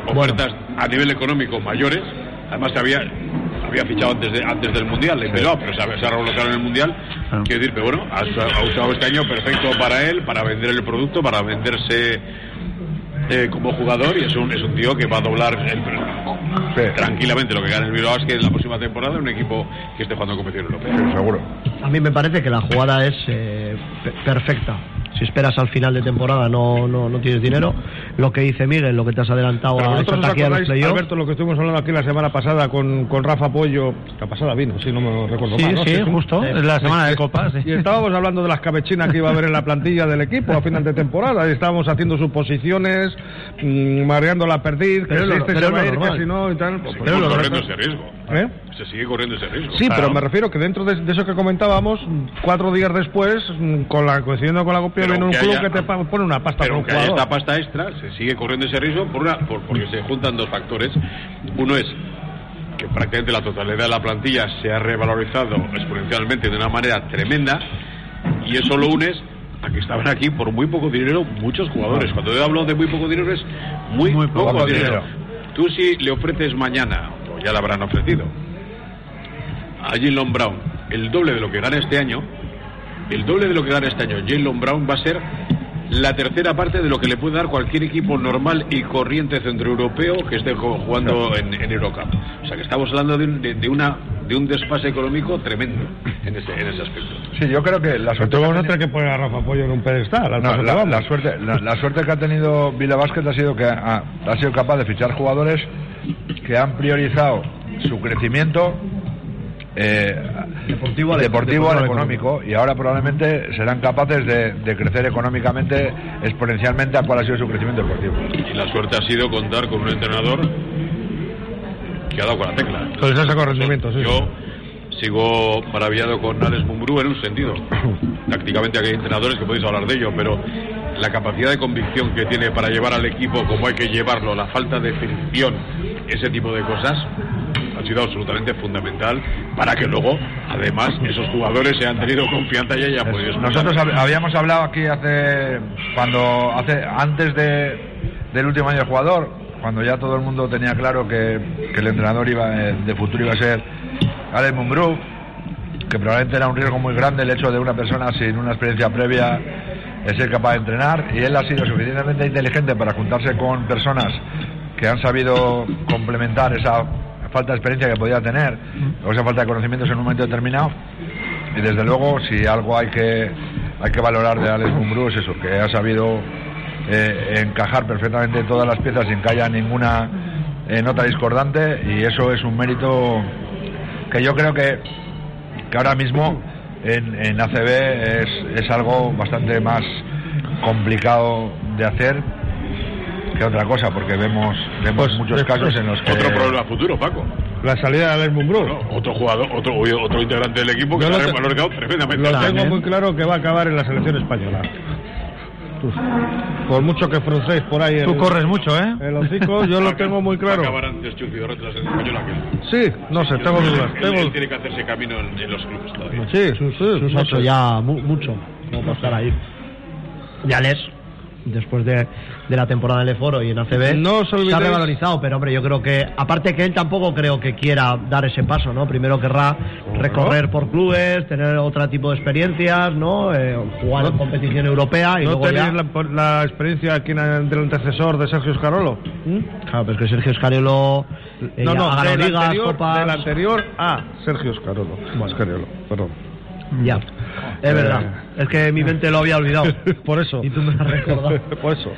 ofertas a nivel económico mayores. Además, había, había fichado antes, de, antes del Mundial pero se ha, se ha en el Mundial. Ah. Quiero decir, pero bueno, ha, usa- ha usado este año perfecto para él, para vender el producto, para venderse eh, como jugador. Y es un, es un tío que va a doblar el- Sí. tranquilamente lo que gana el Bilbao que en la próxima temporada en un equipo que esté jugando competición europea. Sí, seguro. A mí me parece que la jugada es eh, pe- perfecta. Si esperas al final de temporada no, no, no tienes dinero. Lo que dice Miguel, lo que te has adelantado Pero a vosotros echarte os aquí a los playoffs. Alberto, lo que estuvimos hablando aquí la semana pasada con, con Rafa Pollo, la pasada vino, si no me recuerdo Sí, mal, ¿no? sí, Sí, justo. Es la semana de Copa, sí. Y estábamos hablando de las cabechinas que iba a haber en la plantilla del equipo a final de temporada. Y estábamos haciendo suposiciones, mmm, mareando la perdiz, que Pero lo- este se va a lo ir, que si no y tal. Pues, pero lo corriendo ese riesgo. ¿Eh? Se sigue corriendo ese riesgo. Sí, Claro. pero me refiero que dentro de, de eso que comentábamos, cuatro días después, mm, con la coincidiendo con la copia, Pero viene un club haya- que te pone una pasta Pero por un aunque haya jugador. esta pasta extra, se sigue corriendo ese riesgo por una, por- porque se juntan dos factores. Uno es que prácticamente la totalidad de la plantilla se ha revalorizado exponencialmente de una manera tremenda y eso lo unes a que estaban aquí por muy poco dinero muchos jugadores. Cuando yo hablo de muy poco dinero es muy, Muy poco, poco dinero. dinero. Tú si le ofreces mañana, o ya le habrán ofrecido, a Jalen Brown el doble de lo que gana este año, el doble de lo que gana este año Jalen Brown va a ser la tercera parte de lo que le puede dar cualquier equipo normal y corriente centroeuropeo que esté jugando en, en Eurocup. O sea que estamos hablando de, un- de- de una de un desfase económico tremendo en ese, en ese aspecto. Sí, yo creo que la suerte, Entonces que ha vamos a tenido- tener que poner a Rafa Pollo en un pedestal. No, la, suerte, la, la suerte que ha tenido Vila Vázquez ha sido que ha, ha sido capaz de fichar jugadores que han priorizado su crecimiento eh, Deportivo al- deportivo al deportivo al económico y ahora probablemente serán capaces de, de crecer económicamente exponencialmente a cuál ha sido su crecimiento deportivo. Y la suerte ha sido contar con un entrenador que ha dado con la tecla. Pues ese sacó rendimiento, sí. Yo sigo maravillado con Alex Mumbrú en un sentido. <coughs> Tácticamente aquí hay entrenadores que podéis hablar de ello, pero la capacidad de convicción que tiene para llevar al equipo como hay que llevarlo, la falta de fricción, ese tipo de cosas, ha sido absolutamente fundamental para que luego, además, esos jugadores se han tenido confianza y hayan podido. Nosotros hab- habíamos hablado aquí hace cuando hace antes de, del último año de jugador, cuando ya todo el mundo tenía claro que, que el entrenador iba eh, de futuro iba a ser Alex Mumbrú, que probablemente era un riesgo muy grande el hecho de una persona sin una experiencia previa de ser capaz de entrenar y él ha sido suficientemente inteligente para juntarse con personas que han sabido complementar esa falta de experiencia que podía tener o esa falta de conocimientos en un momento determinado y desde luego si algo hay que hay que valorar de Alex Mumbrú es eso que ha sabido eh, encajar perfectamente todas las piezas sin que haya ninguna eh, nota discordante y eso es un mérito que yo creo que, que ahora mismo en, en ACB es, es algo bastante más complicado de hacer que otra cosa porque vemos vemos Pues, muchos es- casos es en los que Otro problema futuro, Paco. La salida de Alex Mumbrú. No, otro jugador, otro, otro integrante del equipo que lo ha te- valorado tremendamente. Lo tengo También. muy claro que va a acabar en la selección española. Tú- Por mucho que fruncéis por ahí Tú el, corres mucho, ¿eh? el hocico, yo lo tengo muy Va a claro. acabar antes la selección española que. Sí, no sé, tengo dudas. Él- Tengo... él tiene que hacerse camino en, en los clubes todavía. Sí, sí, sí. Sus no ya mu- mucho, como para estar ahí. Ya les, después de, de la temporada en el foro y en ACB, No os se ha revalorizado, pero hombre, yo creo que, aparte que él tampoco creo que quiera dar ese paso, ¿no? Primero querrá recorrer por clubes, tener otro tipo de experiencias, ¿no? Eh, jugar en competición europea y ¿No luego ya... tenéis la, la experiencia aquí en el, del antecesor de Sergio Escarolo? Claro, pero es que Sergio Escariolo eh, No, ya no, del anterior, del anterior a Sergio Escarolo. Escariolo, perdón. Ya, es verdad. Es que mi mente lo había olvidado. <laughs> Por eso. Y tú me lo has recordado. <laughs> Por eso.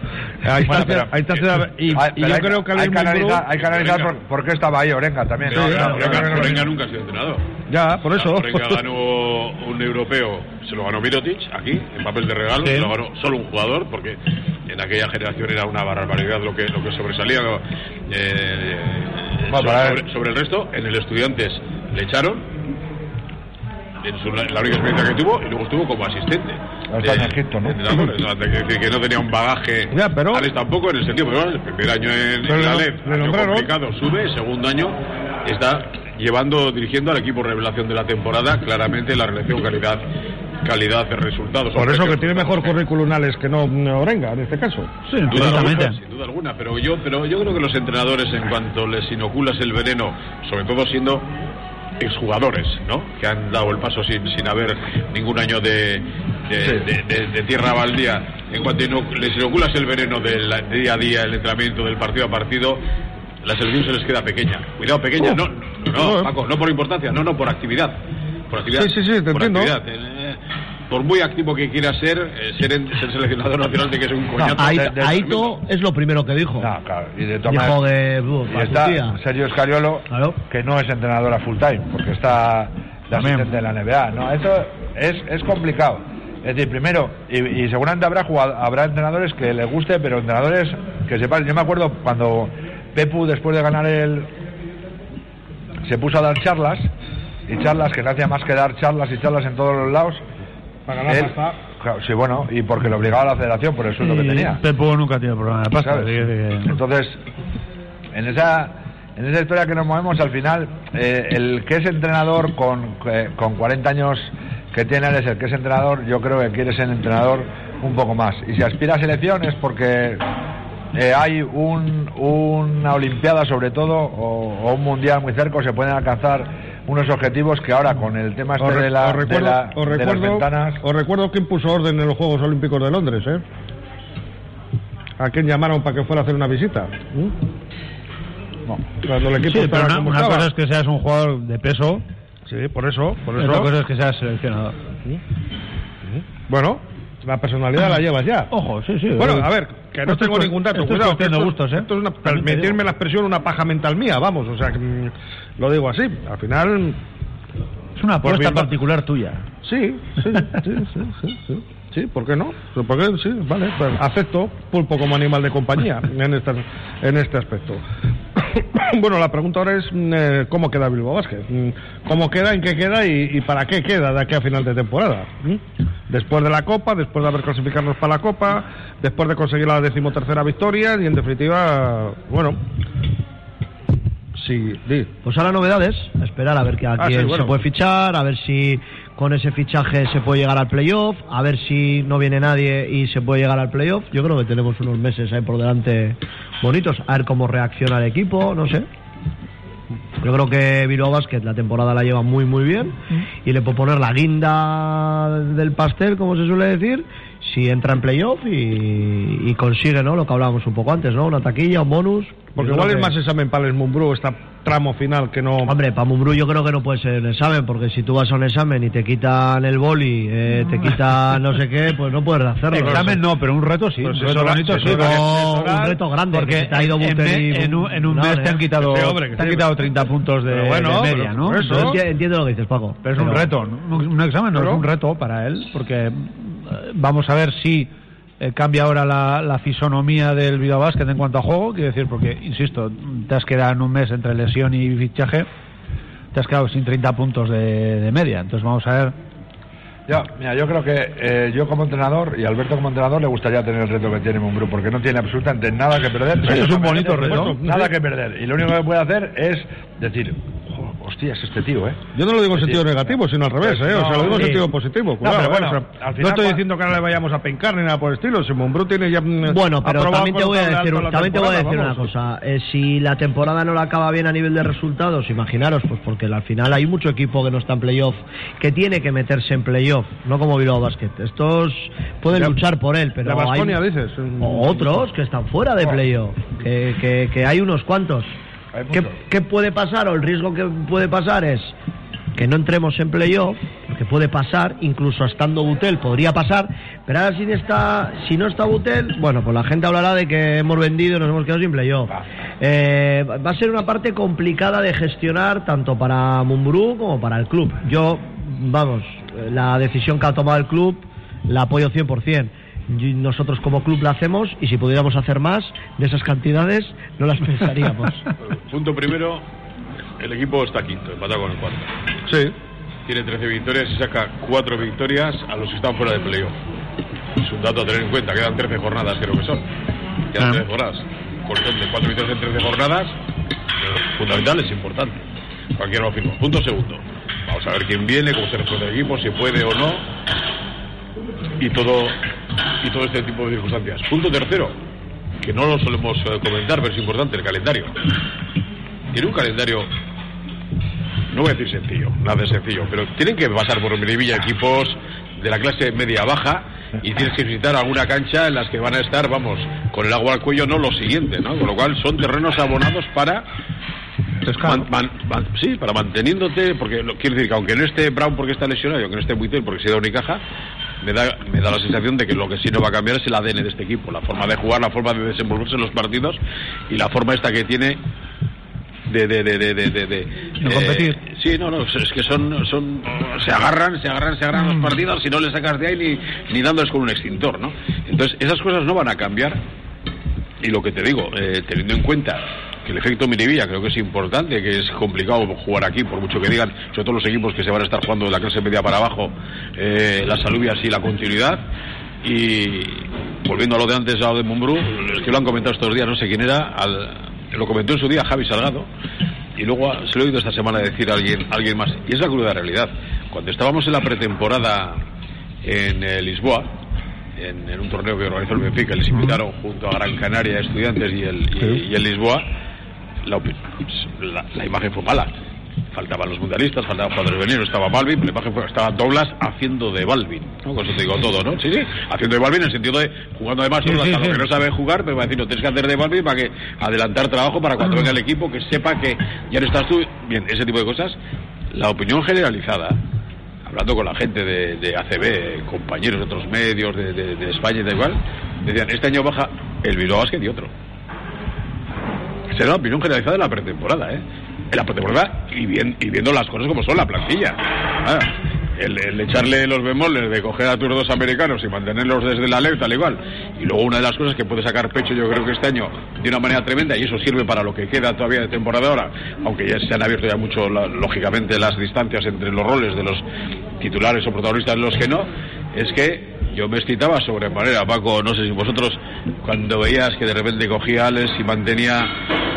Ahí está, Bueno, pero- ahí está, y, Hay- y pero yo hay, creo que hay que analizar, hay que analizar por, qué estaba ahí Orenga también. Sí, No, claro, no, Orenga, nunca ha sido entrenador. Ya, por eso. Orenga ganó un europeo, se lo ganó Mirotic aquí, en papel de regalo, Sí. se lo ganó solo un jugador, porque en aquella generación era una barbaridad lo que, lo que sobresalía. Eh, Bueno, sobre, para- sobre- sobre el resto, en el Estudiantes le echaron. En su- la única experiencia que tuvo y luego estuvo como asistente. Está en Egipto, ¿no? Es decir, que no tenía un bagaje Ya, pero- Alex tampoco en el sentido, pero bueno, el primer año en, en la le LED, año complicado, sube, segundo año está llevando, dirigiendo al equipo revelación de la temporada, claramente la relación calidad calidad de resultados. Por eso que tiene mejor currículum Alex que no no Orenga, en este caso. Sí, Sin duda, alguna, sin duda alguna, pero yo, pero yo creo que los entrenadores, en cuanto les inoculas el veneno, sobre todo siendo exjugadores, ¿no? Que han dado el paso sin, sin haber ningún año de, de, de- de- de tierra baldía. En cuanto les inoculas el veneno del día a día, el entrenamiento, del partido a partido, la selección se les queda pequeña. Cuidado, pequeña, Oh. no, no, No, eh. Paco, no por importancia, no, no, por actividad. Por actividad. Sí, sí, sí, te por entiendo. actividad. Eh, por muy activo que quiera ser, eh, ser, en- ser seleccionador nacional tiene que ser un coñazo. Ahí- de- de- Aito es lo primero que dijo. No, claro, y de todas Dijo de... "Buh, y está tía". Sergio Escariolo, que no es entrenador a full time, porque está de También. asistente de la NBA. No, eso es, es complicado. Es decir, primero, y, y seguramente habrá jugado- habrá entrenadores que les guste, pero entrenadores que sepan. Yo me acuerdo cuando Pepu, después de ganar el. se puso a dar charlas, y charlas que no hacía más que dar charlas y charlas en todos los lados. Para ganar Él- pasta. claro, sí, bueno, y porque lo obligaba a la federación por el sueldo que tenía. Pepo nunca tiene problema de pasta. ¿sabes? que- Entonces, en esa, en esa historia que nos movemos, al final, eh, el que es entrenador con, eh, con 40 años que tiene él es el que es entrenador, yo creo que quiere ser entrenador un poco más. Y si aspira a selección es porque eh, hay un, una Olimpiada sobre todo, o, o un Mundial muy cerca, o se pueden alcanzar unos objetivos que ahora con el tema este de, la, os de, recuerdo, la- os de las ventanas... os recuerdo quién puso orden en los Juegos Olímpicos de Londres, ¿eh? ¿A quién llamaron para que fuera a hacer una visita? ¿Mm? Cuando el equipo Sí, pero una, cosa es que seas un jugador de peso, Sí, por eso, por otra eso. cosa es que seas seleccionador. Bueno, la personalidad la llevas ya. Ojo, sí, sí. Bueno, eh, a ver, que no es tengo ningún dato. esto es Cuidado, que de esto, gustos, ¿eh? esto es una, digo. la expresión, una paja mental mía, vamos, o sea, que, mm, lo digo así. Al final, Es una Por apuesta particular tuya. sí, sí, sí, sí, sí, sí. Sí, ¿por qué no? ¿Por qué? Sí, vale, pues acepto pulpo como animal de compañía en este, en este aspecto. <laughs> bueno, la pregunta ahora es mm, eh, cómo queda Bilbao Basket. Mm, ¿Cómo queda, en qué queda y, y para qué queda de aquí a final de temporada? ¿Mm? Después de la Copa, después de haber clasificarnos para la Copa, después de conseguir la decimotercera victoria y en definitiva, bueno, sí, di. Pues ahora novedades, esperar a ver a Ah, quién sí, bueno. se puede fichar, a ver si con ese fichaje se puede llegar al playoff, a ver si no viene nadie y se puede llegar al playoff. Yo creo que tenemos unos meses ahí por delante bonitos, a ver cómo reacciona el equipo, no sé. Yo creo que Bilbao Basket la temporada la lleva muy muy bien y le puede poner la guinda del pastel, como se suele decir, si entra en playoff y, y consigue, ¿no? Lo que hablábamos un poco antes, ¿no? Una taquilla, un bonus. Porque igual es más examen para el Mumbrú, esta tramo final que no... Hombre, para Mumbrú yo creo que no puede ser un examen, porque si tú vas a un examen y te quitan el boli, eh, te quitan no sé qué, pues no puedes hacerlo. Examen no, pero un reto sí. Pues un reto bonito sí. No, un reto grande, Porque que te ha ido en, en un, en un mes te han ¿eh? quitado, Sí, hombre, que te han sí. quitado 30 puntos de, Pero bueno, de media, ¿no? eso. Entiendo lo que dices, Paco. Pero es un reto, ¿no? un, un examen no es un reto para él, porque eh, vamos a ver si eh, cambia ahora la, la fisonomía del Bilbao Basket en cuanto a juego, quiero decir, porque, insisto, te has quedado en un mes entre lesión y fichaje, te has quedado sin 30 puntos de, de media, entonces vamos a ver. Yo, mira, yo creo que eh, yo como entrenador y Alberto como entrenador le gustaría tener el reto que tiene Mumbrú, porque no tiene absolutamente nada que perder. Es un bonito reto. Nada que perder. Y lo único que puede hacer es decir, "Jo, hostia, es este tío, ¿eh? Yo no lo digo en Sí. sentido negativo, sino al revés, ¿eh? o sea, lo digo en sí. sentido positivo. cuidado, pero ¿eh? bueno, O sea, al final no estoy diciendo que ahora le vayamos a pencar ni nada por el estilo. Si Mumbrú tiene ya. mm, Bueno, pero también te voy a decir, también te voy a decir una cosa. Eh, si la temporada no la acaba bien a nivel de resultados, imaginaros, pues porque al final hay mucho equipo que no está en playoff, que tiene que meterse en playoff, no como Bilbao Basket. Estos pueden Ya- luchar por él, pero La hay dices. o otros que están fuera de playoff, que, que, que hay unos cuantos. Hay ¿Qué, muchos. qué puede pasar o el riesgo que puede pasar es que no entremos en playoff, porque puede pasar, incluso estando Butel podría pasar, pero ahora si, está, si no está Butel, bueno, pues la gente hablará de que hemos vendido y nos hemos quedado sin playoff. Eh, va a ser una parte complicada de gestionar tanto para Mumbrú como para el club. Yo, vamos, la decisión que ha tomado el club la apoyo 100%. Nosotros como club la hacemos y si pudiéramos hacer más de esas cantidades no las pensaríamos. <laughs> Punto primero, el equipo está quinto, empatado con el cuarto. Sí. Tiene 13 victorias y saca 4 victorias a los que están fuera de playoff. Es un dato a tener en cuenta, quedan 13 jornadas creo que son. Quedan Ah. 13 jornadas. Por de 4 victorias en 13 jornadas, fundamental, es importante. Cualquiera lo firma. Punto segundo. Vamos a ver quién viene, cómo se refuerza el equipo, si puede o no. Y todo, y todo este tipo de circunstancias. Punto tercero, que no lo solemos eh, comentar, pero es importante, el calendario. Tiene un calendario no voy a decir sencillo, nada de sencillo, pero tienen que pasar por Miribilla equipos de la clase media-baja y tienes que visitar alguna cancha en las que van a estar, vamos, con el agua al cuello, no lo siguiente, ¿no? Con lo cual son terrenos abonados para... man- man- man- sí, para manteniéndote, porque lo, quiero decir que aunque no esté Brown porque está lesionado y aunque no esté Buitel porque se da Unicaja, me da, me da la sensación de que lo que sí no va a cambiar es el ADN de este equipo, la forma de jugar, la forma de desenvolverse en los partidos y la forma esta que tiene de de de de de, de, de- De competir. sí no no es que son son se agarran se agarran se agarran los partidos y no le sacas de ahí ni ni dándoles con un extintor no entonces esas cosas no van a cambiar y lo que te digo eh, teniendo en cuenta que el efecto Miribilla creo que es importante, que es complicado jugar aquí, por mucho que digan, sobre todo los equipos que se van a estar jugando de la clase media para abajo, eh, las alubias y la continuidad. Y volviendo a lo de antes, a lo de Mumbrú, es que lo han comentado estos días, no sé quién era, al- lo comentó en su día Javi Salgado, y luego se lo he oído esta semana decir a alguien, a alguien más, y es la cruda realidad. Cuando estábamos en la pretemporada en eh, Lisboa, en, en un torneo que organizó el Benfica, les invitaron junto a Gran Canaria, Estudiantes y el, y- y el Lisboa, la, la, la imagen fue mala. faltaban los mundialistas, faltaban jugadores venidos, estaba Balvin, la imagen fue, estaba Douglas haciendo de Balvin, ¿no? Con eso te digo todo, ¿no? Sí, sí, haciendo de Balvin en el sentido de jugando además Sí, Douglas sí, a lo que no sabe jugar, pero va a decir, no, tienes que hacer de Balvin para que adelantar trabajo para cuando venga el equipo, que sepa que ya no estás tú, bien, ese tipo de cosas. La opinión generalizada, hablando con la gente de, de ACB, compañeros de otros medios de, de- de España y da igual, decían, este año baja el Bilbao Basket y otro. Será la opinión generalizada de la pretemporada, ¿eh? En la pretemporada y, bien, y viendo las cosas como son, la plantilla. Ah, el, echarle los bemoles de coger a tus dos americanos y mantenerlos desde la alerta, al igual. Y luego una de las cosas que puede sacar pecho yo creo que este año de una manera tremenda, y eso sirve para lo que queda todavía de temporada ahora, aunque ya se han abierto ya mucho, lógicamente, las distancias entre los roles de los titulares o protagonistas y los que no, es que yo me excitaba sobremanera, Paco, no sé si vosotros, cuando veías que de repente cogía Alex y mantenía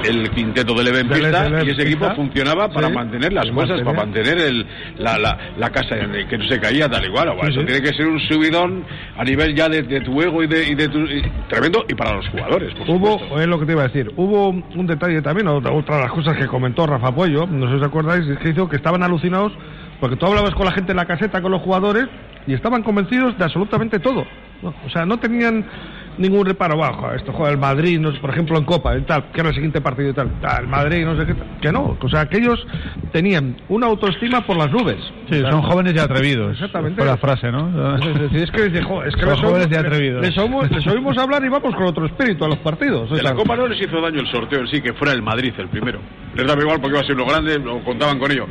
el quinteto del Evenpista Del y ese equipo funcionaba para Sí. mantener las cosas, para mantener. el, la, la, la casa que no se caía tal igual. Sí, eso sí. tiene que ser un subidón a nivel ya de, de tu ego y de, y de tu... y- tremendo y para los jugadores, por Hubo, es lo que te iba a decir, hubo un detalle también, otra, otra de las cosas que comentó Rafa Puello, no sé si os acordáis, es que hizo que estaban alucinados porque tú hablabas con la gente en la caseta, con los jugadores, y estaban convencidos de absolutamente todo. O sea, no tenían ningún reparo bajo. Esto juega el Madrid, no sé, por ejemplo, en Copa, y tal, que era el siguiente partido y tal. tal, el Madrid, no sé qué, tal, que no. O sea, que ellos tenían una autoestima por las nubes. Sí, son jóvenes y atrevidos. Exactamente. Fue la frase, ¿no? <laughs> Es que dice, "Jo, es que Son les jóvenes oímos- y atrevidos. Les oímos, les <laughs> oímos hablar y vamos con otro espíritu a los partidos. O De la Copa no les hizo daño el sorteo en sí, que fuera el Madrid el primero. Les daba igual porque iba a ser lo grande, lo contaban con ello.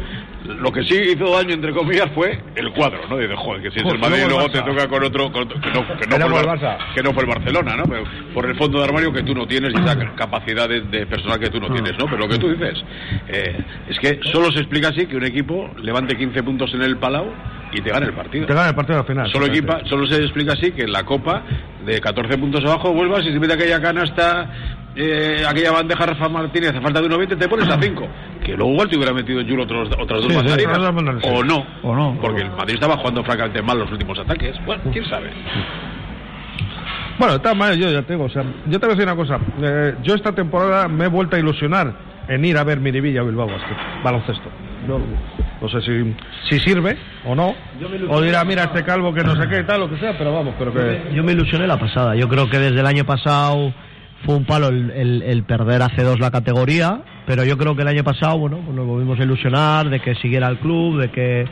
Lo que sí hizo daño, entre comillas, fue el cuadro, ¿no? Dice, joder, que si es el Madrid y luego te toca con otro, con otro- que, no, que, no fue el, como el Bar- Barça. que no fue el Barcelona, ¿no? Pero por el fondo de armario que tú no tienes y esa <clears throat> capacidad de, de personal que tú no tienes, ¿no? Pero lo que tú dices, eh, es que solo se explica así que un equipo levante 15 puntos en el Palau y te gane el partido. te gana el partido al final. Solo, equipa, solo se explica así que en la Copa, de 14 puntos abajo, vuelvas y si mete aquella canasta, eh, aquella bandeja Rafa Martínez, hace falta de 1.20, te pones a 5. Que luego igual te hubiera metido en Juro otros, otras dos Sí, sí, mandarinas, otras dos mandarinas, o sí. no. O no. Porque el Madrid estaba jugando francamente mal los últimos ataques. Bueno, quién sabe. Bueno, de todas maneras, yo ya te digo, o sea, yo te voy a decir una cosa. eh, yo esta temporada me he vuelto a ilusionar en ir a ver Miribilla Bilbao Basket, baloncesto. Yo no sé si, si sirve o no. O dirá, mira, este calvo que no sé qué, tal, lo que sea, pero vamos, pero que. Yo me ilusioné la pasada. Yo creo que desde el año pasado fue un palo el, el- el perder hace dos la categoría, pero yo creo que el año pasado, bueno, pues nos volvimos a ilusionar de que siguiera el club, de que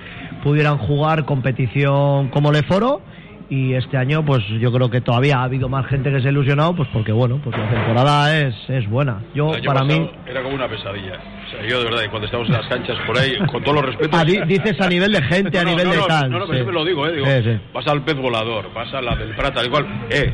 pudieran jugar competición como le foro. Y este año, pues yo creo que todavía ha habido más gente que se ha ilusionado, pues porque bueno, pues la temporada es, es buena. Yo, El para mí, Era como una pesadilla. O sea, yo de verdad, cuando estamos en las canchas por ahí, con todos los respetos. <laughs> Ah, di- dices a nivel de gente, a No, no, nivel no, de no, tal. No, no, pero sí. siempre lo digo, ¿eh? Digo, Sí, sí. Vas al pez volador, vas a la del Prata, al igual. Eh,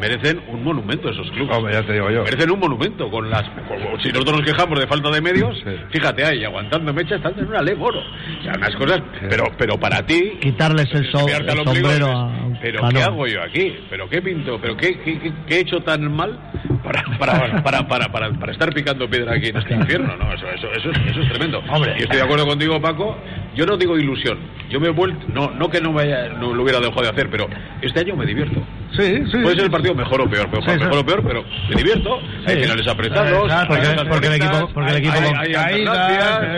merecen un monumento esos clubes. Hombre, ya te digo yo. Merecen un monumento con las. con- si nosotros nos quejamos de falta de medios, Sí. fíjate ahí, aguantando mecha, están en una ley oro. O sea, unas cosas. Pero, pero para ti. Quitarles el, so- el sombrero dices, a Pero a ¿qué no. hago yo aquí? ¿Pero qué pinto? ¿Pero qué, qué, qué- qué he hecho tan mal para, para, para, para, para, para estar picando piedra aquí en este infierno? No, eso, eso, eso, es, eso es tremendo. Y estoy de acuerdo contigo, Paco. Yo no digo ilusión. Yo me he vuelto. No, no que no, me haya- no lo hubiera dejado de hacer, pero este año me divierto. Sí, sí. Puede ser el partido mejor o peor, Sí, sí. mejor o peor, pero me divierto. Hay finales apretados, Exacto, porque- porque el equipo- porque el equipo hay- hay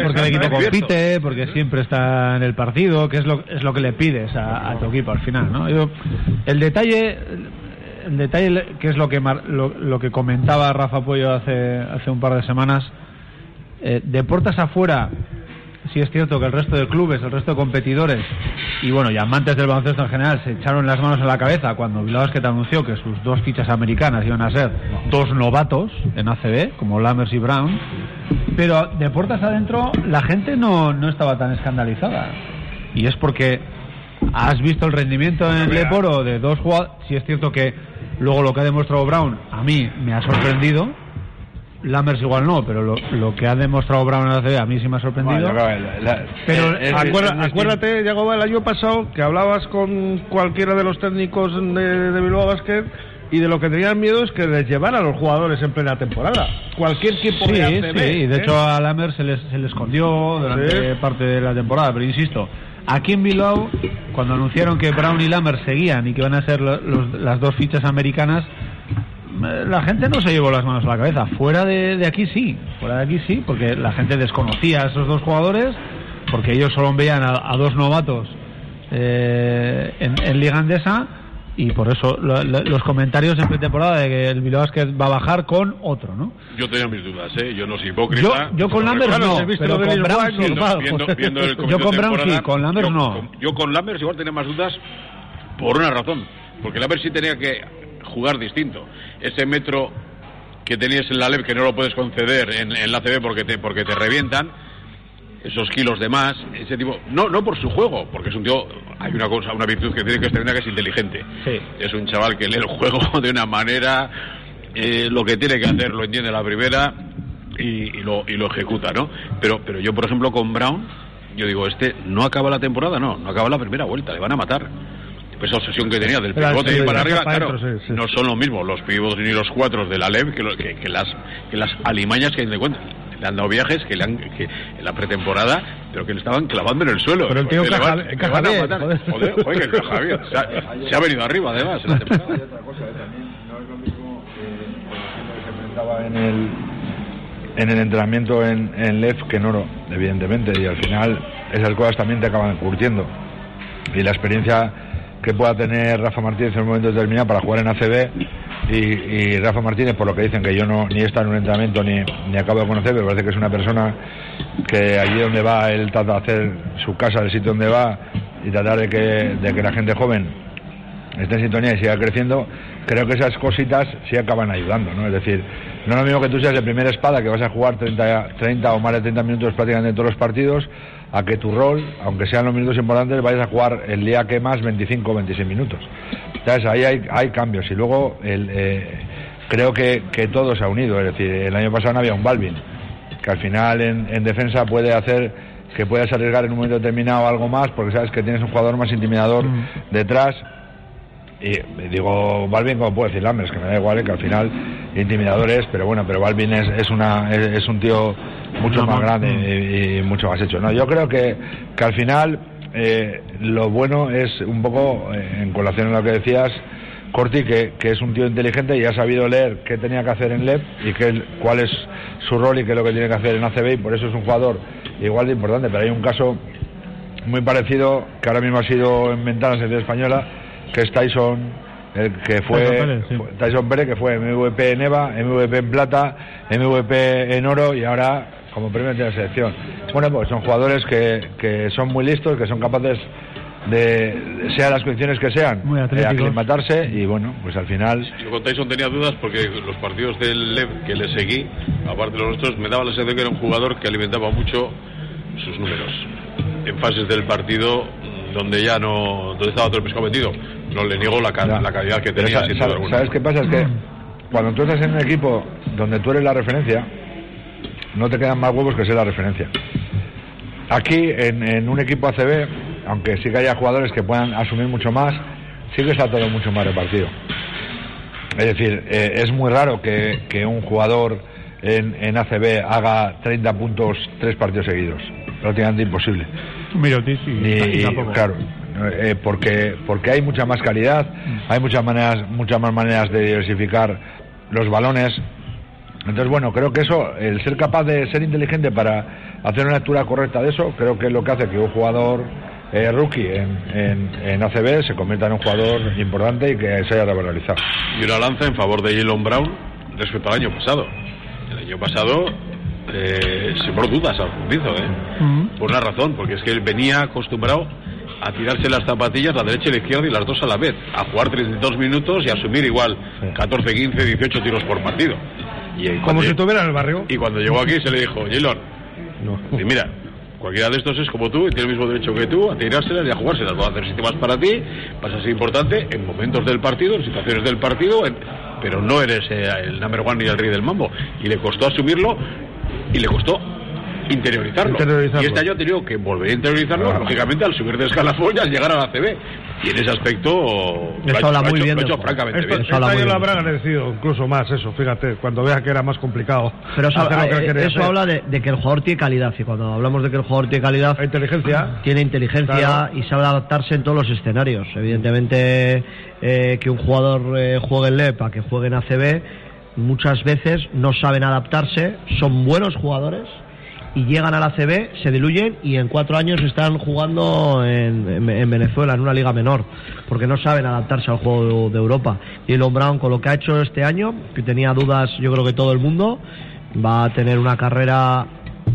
porque el compite, porque siempre está en el partido, que es lo, es lo que le pides a, a tu equipo al final, ¿no? Yo- el detalle, el detalle que es lo que mar- lo, lo que comentaba Rafa Puello hace hace un par de semanas, eh, de puertas afuera, sí es cierto que el resto de clubes, el resto de competidores y bueno, y amantes del baloncesto en general se echaron las manos en la cabeza cuando Bilbao Basket anunció que sus dos fichas americanas iban a ser dos novatos en ACB, como Lammers y Brown, pero de puertas adentro la gente no, no estaba tan escandalizada. Y es porque has visto el rendimiento en el Leporo de dos jugadores, si es cierto que luego lo que ha demostrado Brown a mí me ha sorprendido, Lammers igual no, pero lo, lo que ha demostrado Brown en ACB a mí sí me ha sorprendido. Bueno, la- Pero acuerda- es- acuérdate, Yagoba, el año pasado que hablabas con cualquiera de los técnicos de, de Bilbao Basket y de lo que tenían miedo es que les llevara a los jugadores en plena temporada. Cualquier equipo Sí, de ACB, sí, de ¿eh? hecho a Lammers se les, se le escondió durante Sí. parte de la temporada, pero insisto, aquí en Bilbao, cuando anunciaron que Brown y Lammers seguían y que van a ser lo- los- las dos fichas americanas, la gente no se llevó las manos a la cabeza. Fuera de, de aquí sí, fuera de aquí sí, porque la gente desconocía a esos dos jugadores, porque ellos solo veían a, a dos novatos eh, en, en Liga Andesa y por eso lo- lo- los comentarios en pretemporada de que el Bilbao Basket va a bajar con otro, ¿no? Yo tenía mis dudas, ¿eh? Yo no soy hipócrita. Yo- yo con Lambert no, pero con Yo con de Brown temporada, sí, con Lambert no. con- Yo con Lambert igual tenía más dudas por una razón. Porque Lambert sí tenía que jugar distinto. Ese metro que tenías en la LEP que no lo puedes conceder en, en la CB porque te, porque te revientan, esos kilos de más, ese tipo, no, no por su juego, porque es un tío, hay una cosa, una virtud que tiene que tremenda que es inteligente. Sí. Es un chaval que lee el juego <laughs> de una manera, eh, lo que tiene que hacer lo entiende la primera y, y lo, y lo ejecuta, ¿no? Pero, pero yo, por ejemplo, con Brown, yo digo, este no acaba la temporada, no, no acaba la primera vuelta, le van a matar. Esa obsesión que tenía del pivote y para arriba, para claro, adentro, sí, sí. no son lo mismo los pivots ni los cuatros de la LEV que, lo- que, que las, que las alimañas que hay de cuenta. Le han dado viajes que le han, que en la pretemporada, pero que le estaban clavando en el suelo. Pero el tío Que le encaja- van- que encaja van a bien, matar. joder. Joder, joder, que encaja bien. Se ha, se ha venido arriba, además, en la temporada. Hay otra cosa, ¿eh? también no es lo mismo eh, que se enfrentaba en el en el entrenamiento en, en LEF que en oro, evidentemente, y al final esas cosas también te acaban curtiendo. Y la experiencia que pueda tener Rafa Martínez en un momento determinado para jugar en ACB y, y Rafa Martínez, por lo que dicen que yo no ni estado en un entrenamiento ni, ni acabo de conocer, pero parece que es una persona que allí donde va él trata de hacer su casa, el sitio donde va y tratar de que, de que la gente joven esté en sintonía y siga creciendo, creo que esas cositas sí acaban ayudando, ¿no? Es decir, no es lo mismo que tú seas de primera espada, que vas a jugar 30, 30 o más de 30 minutos prácticamente en todos los partidos, a que tu rol, aunque sean los minutos importantes, vayas a jugar el día que más 25 o 26 minutos. Entonces ahí hay, hay cambios. Y luego el, eh, creo que, que todo se ha unido, es decir, el año pasado no había un Balvin, que al final en, en defensa puede hacer que puedas arriesgar en un momento determinado algo más porque sabes que tienes un jugador más intimidador detrás y digo Balvin como puedo decir Lambers que me da igual eh, que al final intimidador es pero bueno pero Balvin es, es una es, es un tío mucho más grande y, y mucho más hecho. No yo creo que, que al final eh, lo bueno es un poco eh, en colación a lo que decías Corti que, que es un tío inteligente y ha sabido leer qué tenía que hacer en LEP y qué, cuál es su rol y qué es lo que tiene que hacer en ACB y por eso es un jugador igual de importante. Pero hay un caso muy parecido que ahora mismo ha sido en la selección española que es Tyson el que fue Tyson Pérez, sí. fue- Tyson Pérez que fue MVP en EVA MVP en plata MVP en oro y ahora como premio de la selección bueno pues son jugadores que, que son muy listos que son capaces de sean las condiciones que sean Muy de aclimatarse y bueno pues al final Yo con Tyson tenía dudas porque los partidos del LEV que le seguí, aparte de los nuestros, me daba la sensación que era un jugador que alimentaba mucho sus números. En fases del partido mm, donde ya no, donde estaba todo el pescado metido, no le niego la, ca- la calidad que tenía. sa- sin sa- duda alguna. ¿Sabes qué pasa? Es que cuando tú estás en un equipo donde tú eres la referencia, no te quedan más huevos que ser la referencia. Aquí, en, en un equipo ACB, aunque sí que haya jugadores que puedan asumir mucho más, sí que está todo mucho más repartido. Es decir, eh, es muy raro que, que un jugador en, en ACB haga 30 puntos tres partidos seguidos. Prácticamente imposible. Mirotic y, Y, y tampoco. claro, eh, porque porque hay mucha más calidad, hay muchas maneras, muchas más maneras de diversificar los balones. Entonces, bueno, creo que eso, el ser capaz de ser inteligente para hacer una lectura correcta de eso, creo que es lo que hace que un jugador eh, rookie en, en, en ACB se convierta en un jugador importante y que se haya revalorizado. Y una lanza en favor de Jalen Brown respecto al año pasado. El año pasado eh, sembró dudas al comienzo, ¿eh? Por una razón, porque es que él venía acostumbrado a tirarse las zapatillas la derecha y la izquierda y las dos a la vez, a jugar 32 minutos y asumir igual 14, 15, 18 tiros por partido. Y, Como si estuviera en el barrio. y cuando llegó aquí se le dijo, Jalen, No. y mira, cualquiera de estos es como tú y tiene el mismo derecho que tú a tirárselas y a jugárselas. Va a hacer sistemas para ti, vas a ser importante en momentos del partido, en situaciones del partido, en- pero no eres eh, el number one ni el rey del mambo. Y le costó asumirlo y le costó interiorizarlo. Interiorizarlo. Y este año ha tenido que volver a interiorizarlo, Ah. lógicamente, al subir de escalafón y al llegar a la CB. Y en ese aspecto. lo ha hecho- muy bien lo hecho francamente Esto, bien. Eso habla este año lo habrá agradecido incluso más eso, fíjate, cuando vea que era más complicado. Pero eso, hacer lo que eh, eso habla de, de que el jugador tiene calidad. Y cuando hablamos de que el jugador tiene calidad, La inteligencia. tiene inteligencia Claro. y sabe adaptarse en todos los escenarios. Evidentemente, eh, que un jugador eh, juegue en LEP a que juegue en ACB, muchas veces no saben adaptarse, son buenos jugadores y llegan al ACB, se diluyen y en cuatro años están jugando en, en- en Venezuela, en una liga menor, porque no saben adaptarse al juego de, de Europa. Y Elon Brown, con lo que ha hecho este año, que tenía dudas, yo creo que todo el mundo, va a tener una carrera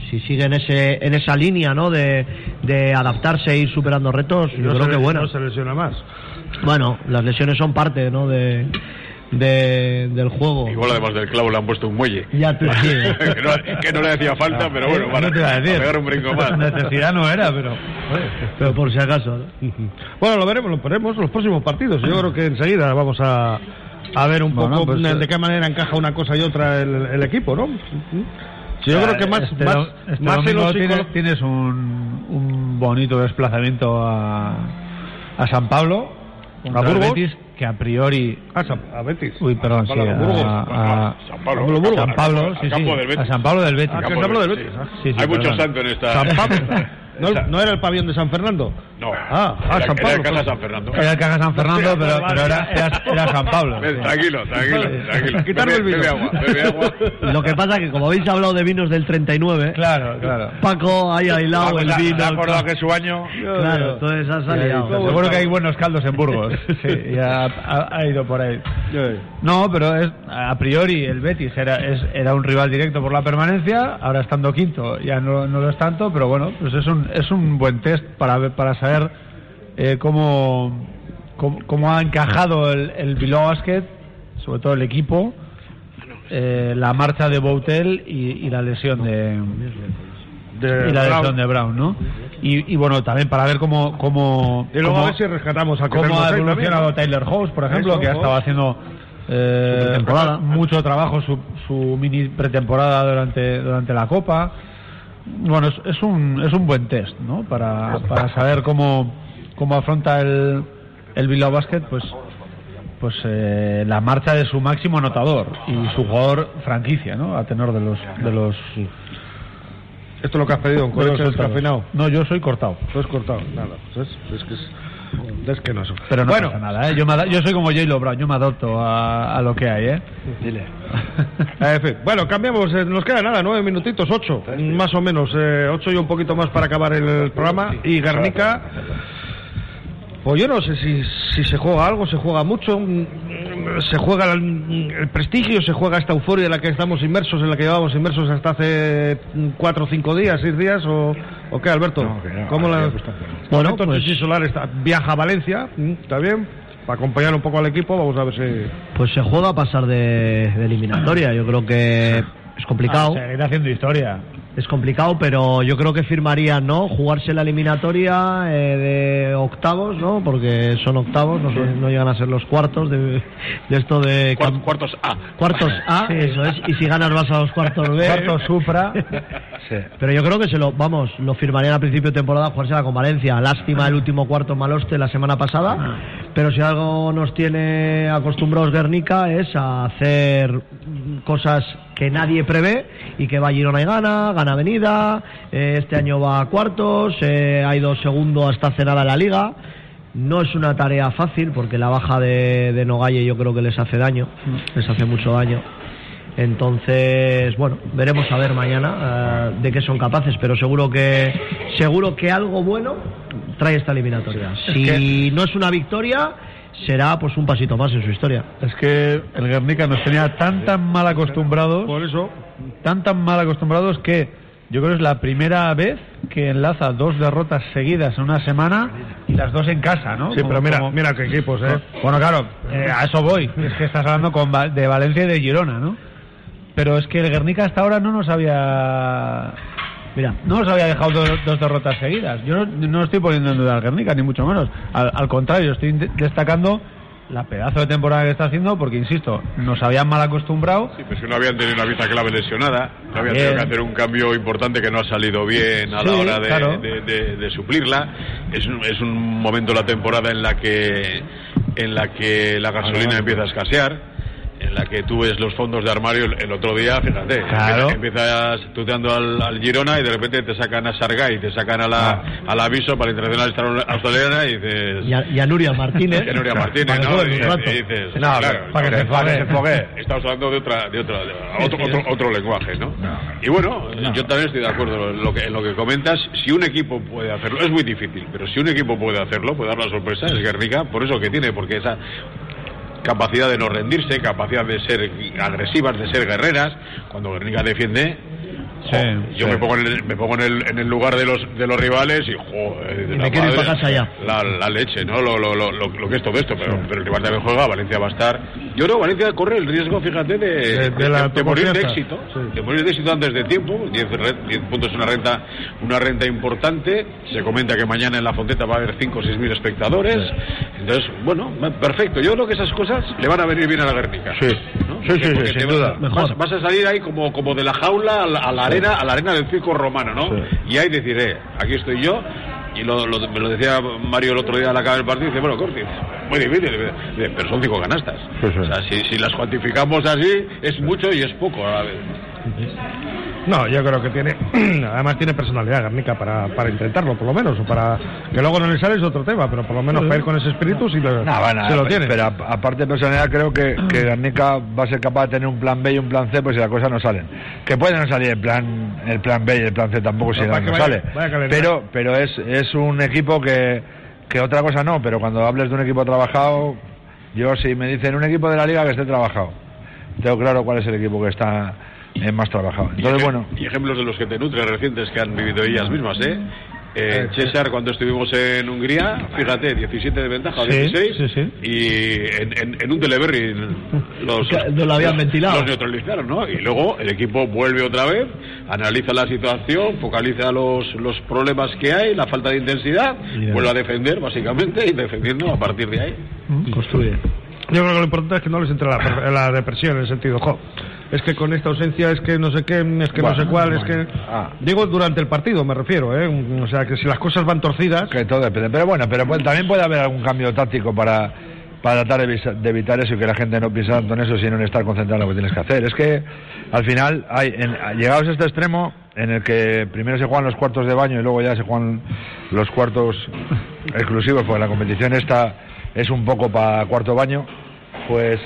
si sigue en ese en esa línea no de, de adaptarse e ir superando retos yo No creo se- que bueno No se lesiona más. bueno las lesiones son parte no de, de- del juego Igual además del clavo le han puesto un muelle. ya tú sí <laughs> que, no, que no le hacía falta, pero bueno, para, No te iba a decir. para pegar un brinco más. <laughs> Necesidad no era, pero. pero por si acaso ¿no? Bueno, lo veremos, lo veremos en los próximos partidos. Yo creo que enseguida vamos a, a ver un Bueno, poco pues, de, eh, de qué manera encaja una cosa y otra el, el equipo, ¿no? Yo creo que más, este, más, este más en tienes, un, un bonito desplazamiento a, a San Pablo, el Burgos? Betis, que a priori. Ah, San- a Betis. Uy, perdón, sí, Pablo, a, Burgos. a- San Pablo. Pablo Burgos. San Pablo, sí, sí, del Betis. a San Pablo del Betis. Ah, Campo San Pablo del Betis, sí. Sí, sí, Hay mucho perdón. santo en esta. San Pablo. <laughs> ¿No, no era el pabellón de San Fernando? No, Ah, ah, era, San era Pablo, el Casa pues. San Fernando. Era el Caja San Fernando, pero, pero era, era, era San Pablo. Ven, tranquilo, tranquilo, tranquilo. Quitarme el vino. Bebe agua, bebe agua. lo que pasa que como habéis hablado de vinos del 39 Claro, claro. Paco ha hilado el vino ha el acordado que es su año. claro entonces ha salido Seguro que hay buenos caldos en Burgos. <laughs> Sí, ya ha, ha ido por ahí. No, pero es a priori el Betis era, es, era un rival directo por la permanencia, ahora estando quinto ya no, no lo es tanto, pero bueno, pues es un, es un buen test para, ver- para saber eh, cómo, cómo, cómo ha encajado el, el Bilbao Basket, sobre todo el equipo, eh, la marcha de Boutel y, y la lesión de, De y la Brown. lesión de Brown, ¿no? Y, y bueno, también para ver cómo... cómo Y luego cómo- a ver si rescatamos a cómo ha evolucionado Tyler House, por ejemplo, Eso, que ha estado haciendo eh, mucho trabajo, su, su mini pretemporada durante, durante la Copa. Bueno, es, es un, es un buen test, ¿no? Para, para saber cómo, cómo afronta el, el Bilbao Basket, pues pues eh, la marcha de su máximo anotador y su jugador franquicia, ¿no? A tenor de los de los, Esto es lo que has pedido, un descafeinado. No, yo soy cortado. Lo has cortado. Nada, pues es, es que es, es que no es. Pero no bueno, pasa nada, ¿eh? Yo, me yo soy como J-Lo Brown, yo me adopto a, a lo que hay, ¿eh? En fin, <laughs> bueno, cambiamos, eh, nos queda nada, nueve minutitos, ocho, más o menos, eh, ocho y un poquito más para acabar el programa. Y Guernica, pues yo no sé si, si se juega algo, se juega mucho, mm, se juega el, el prestigio, se juega esta euforia en la que estamos inmersos, en la que llevamos inmersos hasta hace mm, cuatro o cinco días, seis días, o, o qué, Alberto? No, que no, ¿Cómo que la... está. Bueno, Alberto pues- Chichi Solar está, viaja a Valencia, mm, está bien, para acompañar un poco al equipo, vamos a ver si... pues se juega a pasar de, de eliminatoria yo creo que es complicado Ah, seguir haciendo historia. Es complicado, pero yo creo que firmarían, ¿no? Jugarse la eliminatoria eh, de octavos, ¿no? Porque son octavos, no, son- no llegan a ser los cuartos de, de esto de... Cuartos A. Cuartos <laughs> A, eso es. Y si ganas vas a los cuartos B. Cuarto Supra. <laughs> Pero yo creo que se lo, vamos, lo firmarían a principio de temporada jugársela con Valencia. Lástima el último cuarto Maloste la semana pasada. Pero si algo nos tiene acostumbrados Guernica es a hacer cosas que nadie prevé y que va a Girona y gana, gana Avenida, eh, este año va a cuartos, eh, ha ido segundo hasta hace nada la liga. No es una tarea fácil porque la baja de, de Nogalle yo creo que les hace daño, les hace mucho daño. Entonces, bueno, veremos a ver mañana eh, de qué son capaces, pero seguro que seguro que algo bueno trae esta eliminatoria. Si no es una victoria, será pues un pasito más en su historia. Es que el Guernica nos tenía tan tan mal acostumbrados, Por eso, tan tan mal acostumbrados que yo creo que es la primera vez que enlaza dos derrotas seguidas en una semana y las dos en casa, ¿no? sí, Como- pero mira, como- mira qué equipos, ¿eh? Bueno, claro, eh, a eso voy. Es que estás hablando con Va- de Valencia y de Girona, ¿no? Pero es que el Guernica hasta ahora no nos había Mira, no nos había dejado dos, dos derrotas seguidas. Yo no, no estoy poniendo en duda al Guernica, ni mucho menos. Al, al contrario, estoy de- destacando la pedazo de temporada que está haciendo, porque insisto, nos habían mal acostumbrado. Sí, pues que no habían tenido una pieza clave lesionada, no habían Bien. tenido que hacer un cambio importante que no ha salido bien a la hora de, claro. de- de- de suplirla. Es un, es un momento de la temporada en la que en la que la gasolina empieza a escasear. En la que tú ves los fondos de armario el, el otro día, fíjate, Claro. empieza- empiezas tuteando al, al Girona y de repente te sacan a Sargay, te sacan a la, al aviso para la Internacional Australiana y dices... Y a, y a Nuria Martínez. <laughs> Que Nuria Martínez, que ¿no? Y, y dices, No, claro, para que se para fogue. que se fogue. Estamos hablando de otra, de otra, de otro, otro, otro lenguaje, ¿no? Y bueno, yo también estoy de acuerdo en lo que, en lo que comentas. Si un equipo puede hacerlo, es muy difícil, pero si un equipo puede hacerlo, puede dar la sorpresa, es Guernica, por eso que tiene, porque esa capacidad de no rendirse, capacidad de ser agresivas, de ser guerreras, cuando Guernica defiende. Sí, yo sí. me pongo, en el, me pongo en, el, en el lugar de los de los rivales y joder, Y la me quiero ir madre, pa' casa ya. La, la leche, ¿no? Lo, lo, lo, lo, lo que es todo esto, pero, pero el rival también juega, Valencia va a estar. Yo creo que Valencia corre el riesgo, fíjate, de, De- de la de morir de éxito. Sí. De morir de éxito antes de tiempo. 10 re- 10 puntos es una renta, una renta importante. Se comenta que mañana en la Fonteta va a haber 5 o 6 mil espectadores. Entonces, bueno, perfecto. Yo creo que esas cosas le van a venir bien a la Guernica. Sí. ¿no? Sí, sí, sin vas- duda. Vas, a salir ahí como, como de la jaula a la, a la arena, a la arena del circo romano, ¿no? Y ahí decir, eh, aquí estoy yo. Y lo, lo- me lo decía Mario el otro día al acabar el partido, dice, bueno, Corti, muy difícil, pero son cinco canastas. Sí, sí. O sea, si, si las cuantificamos así, es mucho y es poco a la vez. No, yo creo que tiene, <clears throat> además tiene personalidad Garnica para, para intentarlo, por lo menos, o para que luego no le sale es otro tema, pero por lo menos para ir con ese espíritu sí lo, No, bueno, se lo tiene. Pero aparte de personalidad, creo que, que Garnica va a ser capaz de tener un plan B y un plan C, pues si las cosas no salen. Que puede no salir el plan, el plan B y el plan C tampoco si No, vaya- sale. vaya. Pero, pero es, es un equipo que, que otra cosa no, pero cuando hables de un equipo trabajado, yo si me dicen un equipo de la liga que esté trabajado, tengo claro cuál es el equipo que está eh, más trabajado. Entonces, y, ejem- bueno, y ejemplos de los que te nutren recientes que han vivido ellas mismas, ¿eh? Eh, César, cuando estuvimos en Hungría, fíjate, 17 de ventaja, Sí, 16, sí, sí. y en, en- en un Teleberry los, <laughs> no lo habían los- ventilado. los neutralizaron, ¿no? Y luego el equipo vuelve otra vez, analiza la situación, focaliza los, los problemas que hay, la falta de intensidad, vuelve a defender, básicamente, y defendiendo a partir de ahí. Construye. Yo creo que lo importante es que no les entre la, la depresión en el sentido, jo, es que con esta ausencia es que no sé qué, es que no sé cuál, es que... Ah. Digo durante el partido, me refiero, ¿eh? O sea, que si las cosas van torcidas... que todo depende. Pero bueno, pero puede- también puede haber algún cambio táctico para, para tratar de, evitar eso y que la gente no piense tanto en eso, sino en estar concentrado en lo que tienes que hacer. Es que al final, hay, en- llegados a este extremo, en el que primero se juegan los cuartos de baño y luego ya se juegan los cuartos exclusivos, porque la competición esta es un poco para cuarto baño, pues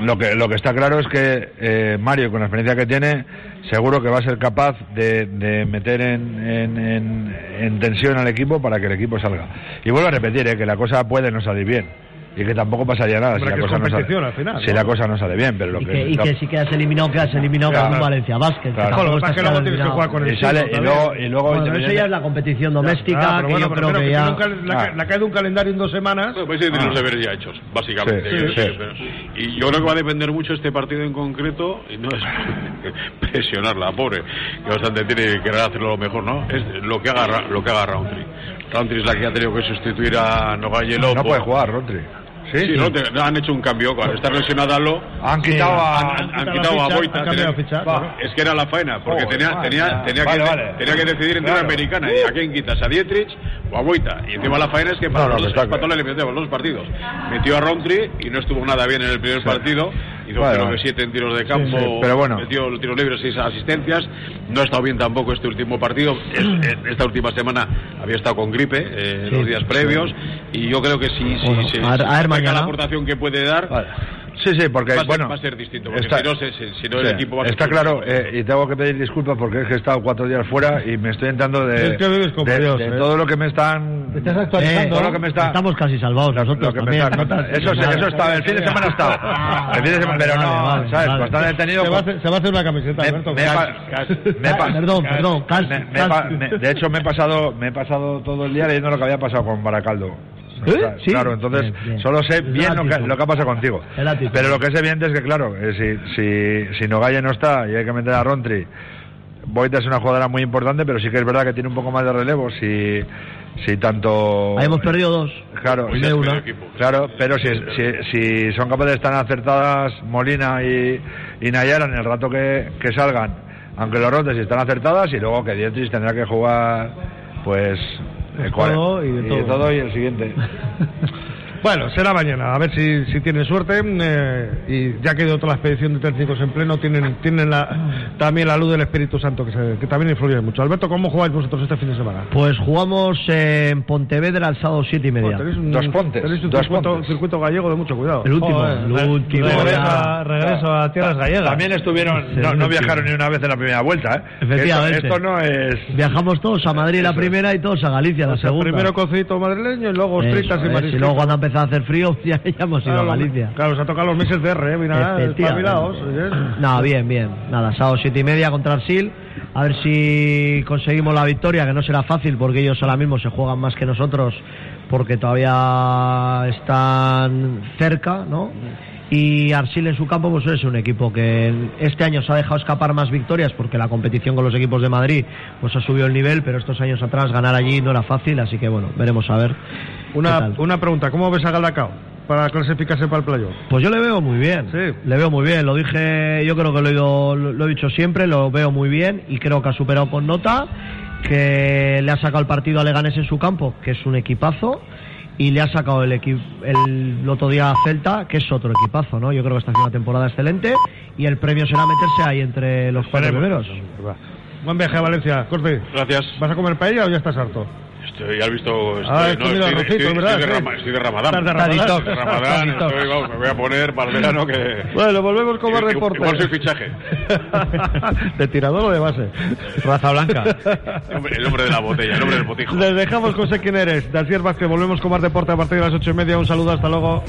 lo que, lo que está claro es que eh, Mario, con la experiencia que tiene, seguro que va a ser capaz de, de meter en, en- en- en tensión al equipo para que el equipo salga. Y vuelvo a repetir, eh, que la cosa puede no salir bien. Y que tampoco pasaría nada si la, cosa no, sale, al final, si ¿no? la cosa no sale bien. Pero lo Y que, que, y lo- que si quedas eliminado, quedas eliminado Claro. con Valencia. Claro. Joder, lo que luego tienes que jugar con el y sale y luego, y luego Bueno, eso ya es la competición doméstica, Ah, que bueno, yo pero creo espero que tiene ya... un cal- le, ha- Ah. le ha caído un calendario en dos semanas. Bueno, pues sí, tiene los deberes ya hechos, básicamente. Sí, Yo sí, sé, sí. pero- y yo creo que va a depender mucho este partido en concreto, y no es <laughs> presionarla, pobre, que bastante tiene que querer hacerlo lo mejor, ¿no? Es lo que haga, lo que haga Roundtree. Roundtree es la que ha tenido que sustituir a Nogayelo. no puede jugar, Rotri. ¿Sí? Sí, ¿no? Te- han hecho un cambio. Cuando está lesionada Lo, Han quitado a... han, han- han quitado a Boita. han cambiado Tenía- ficha, claro. Es que era la faena, porque tenía, tenía, tenía, Vale, que, vale. tenía que decidir entre Claro. una americana. ¿Y a quién quitas? ¿A Dietrich o a Boita? Y encima la faena es que para No, no, los los dos partidos. Metió a Roundtree y no estuvo nada bien en el primer partido. Hizo Vale, creo vale. que siete en tiros de campo. sí, pero bueno. Metió los tiros libres, seis asistencias. No ha estado bien tampoco este último partido. Es- <clears throat> eh, esta última semana había estado con gripe eh, Sí, los días previos. Y yo creo que si, si, Bueno, si- a si a ver mañana. la aportación que puede dar. Vale. Sí, sí, porque Va a, ser, bueno, va a ser distinto, porque está- si no, se- si no el Sí, equipo va a Está claro, eh, y tengo que pedir disculpas porque es que he estado cuatro días fuera y me estoy entrando de, Es que de- Dios, de eh. todo lo que me están... Te estás actualizando. todo lo que me está... Estamos casi salvados lo nosotros que me también. está- ¿no? eso, Nada. eso está, el fin de semana ha estado. El fin de semana, pero no, vale, ¿sabes? vale. Bastante detenido. Se va, hacer, se va a hacer una camiseta, me- Alberto. me me Perdón, perdón, me- me me- de hecho, me he pasado me he pasado todo el día leyendo lo que había pasado con Baracaldo. ¿Eh? Sí. Claro, entonces Bien, bien. solo sé bien lo que, lo que ha pasado contigo. Pero lo que es evidente es que, claro, eh, si, si, si Nogalle no está y hay que meter a Rontri, Boita es una jugadora muy importante, pero sí que es verdad que tiene un poco más de relevo. Si, si tanto. Ahí hemos perdido dos. Claro, Hoy sí, ya es una. medio equipo. Claro, pero si, si, si son capaces de estar acertadas Molina y, y Nayara en el rato que, que salgan, aunque los rotes están acertadas, y luego que Dietrich tendrá que jugar, pues. Pues el cuare- todo y de todo. y el siguiente. <laughs> Bueno, será mañana, a ver si, si tienen suerte. eh, y ya que toda la expedición de técnicos en pleno, tienen, tienen la, también la luz del Espíritu Santo, que, se- que también influye mucho. Alberto, ¿cómo jugáis vosotros este fin de semana? Pues jugamos en Pontevedra el sábado siete y media. Bueno, tenéis un, Dos pontes, tenéis un dos circuito, pontes. circuito gallego de mucho cuidado. El último, Joder, el re- último. regreso, a, regreso a tierras gallegas. También estuvieron, no, no viajaron ni una vez en la primera vuelta, ¿eh? Efectivamente. Esto, esto no es. Viajamos todos a Madrid la primera y todos a Galicia la O sea, segunda. primero cocito madrileño y luego Eso ostritas y mariscos. y luego cuando empezado a hacer frío <laughs> ya, ya hemos ido Claro, a Galicia. Claro, se ha tocado los meses de R, ¿eh? Mira, espabilados. No, bien, bien. Nada, sábado siete y media contra Arsil. A ver si conseguimos la victoria, que no será fácil porque ellos ahora mismo se juegan más que nosotros porque todavía están cerca, ¿no? Y Arsil en su campo pues es un equipo que este año se ha dejado escapar más victorias porque la competición con los equipos de Madrid pues ha subido el nivel, pero estos años atrás ganar allí no era fácil, así que bueno, veremos a ver. Una, una pregunta, ¿cómo ves a Galdacao para clasificarse para el playoff? Pues yo le veo muy bien. Sí. Le veo muy bien. Lo dije, yo creo que lo he, ido- lo, lo he dicho siempre, lo veo muy bien y creo que ha superado con nota, que le ha sacado el partido a Leganés en su campo, que es un equipazo, y le ha sacado el, equi- el, otro día a Celta, que es otro equipazo, ¿no? Yo creo que está haciendo una temporada excelente y el premio será meterse ahí entre los cuatro primeros. Buen viaje a Valencia, Corte. Gracias. ¿Vas a comer paella o ya estás harto? Estoy, ya has visto. Estoy, Ah, no, estoy, arrocito, estoy- ¿verdad? estoy de, estoy de Ramadán. Estás de Ramadán. detox. De Ramadán, estoy, vamos, me voy a poner para el verano que. Bueno, volvemos con más deporte. igual soy fichaje. <laughs> ¿De tirador o de base? Raza blanca. El hombre- de la botella, el nombre del botijo. Les dejamos con sé quién eres. De Asier Vázquez, volvemos con más deporte a partir de las ocho y media. Un saludo, hasta luego.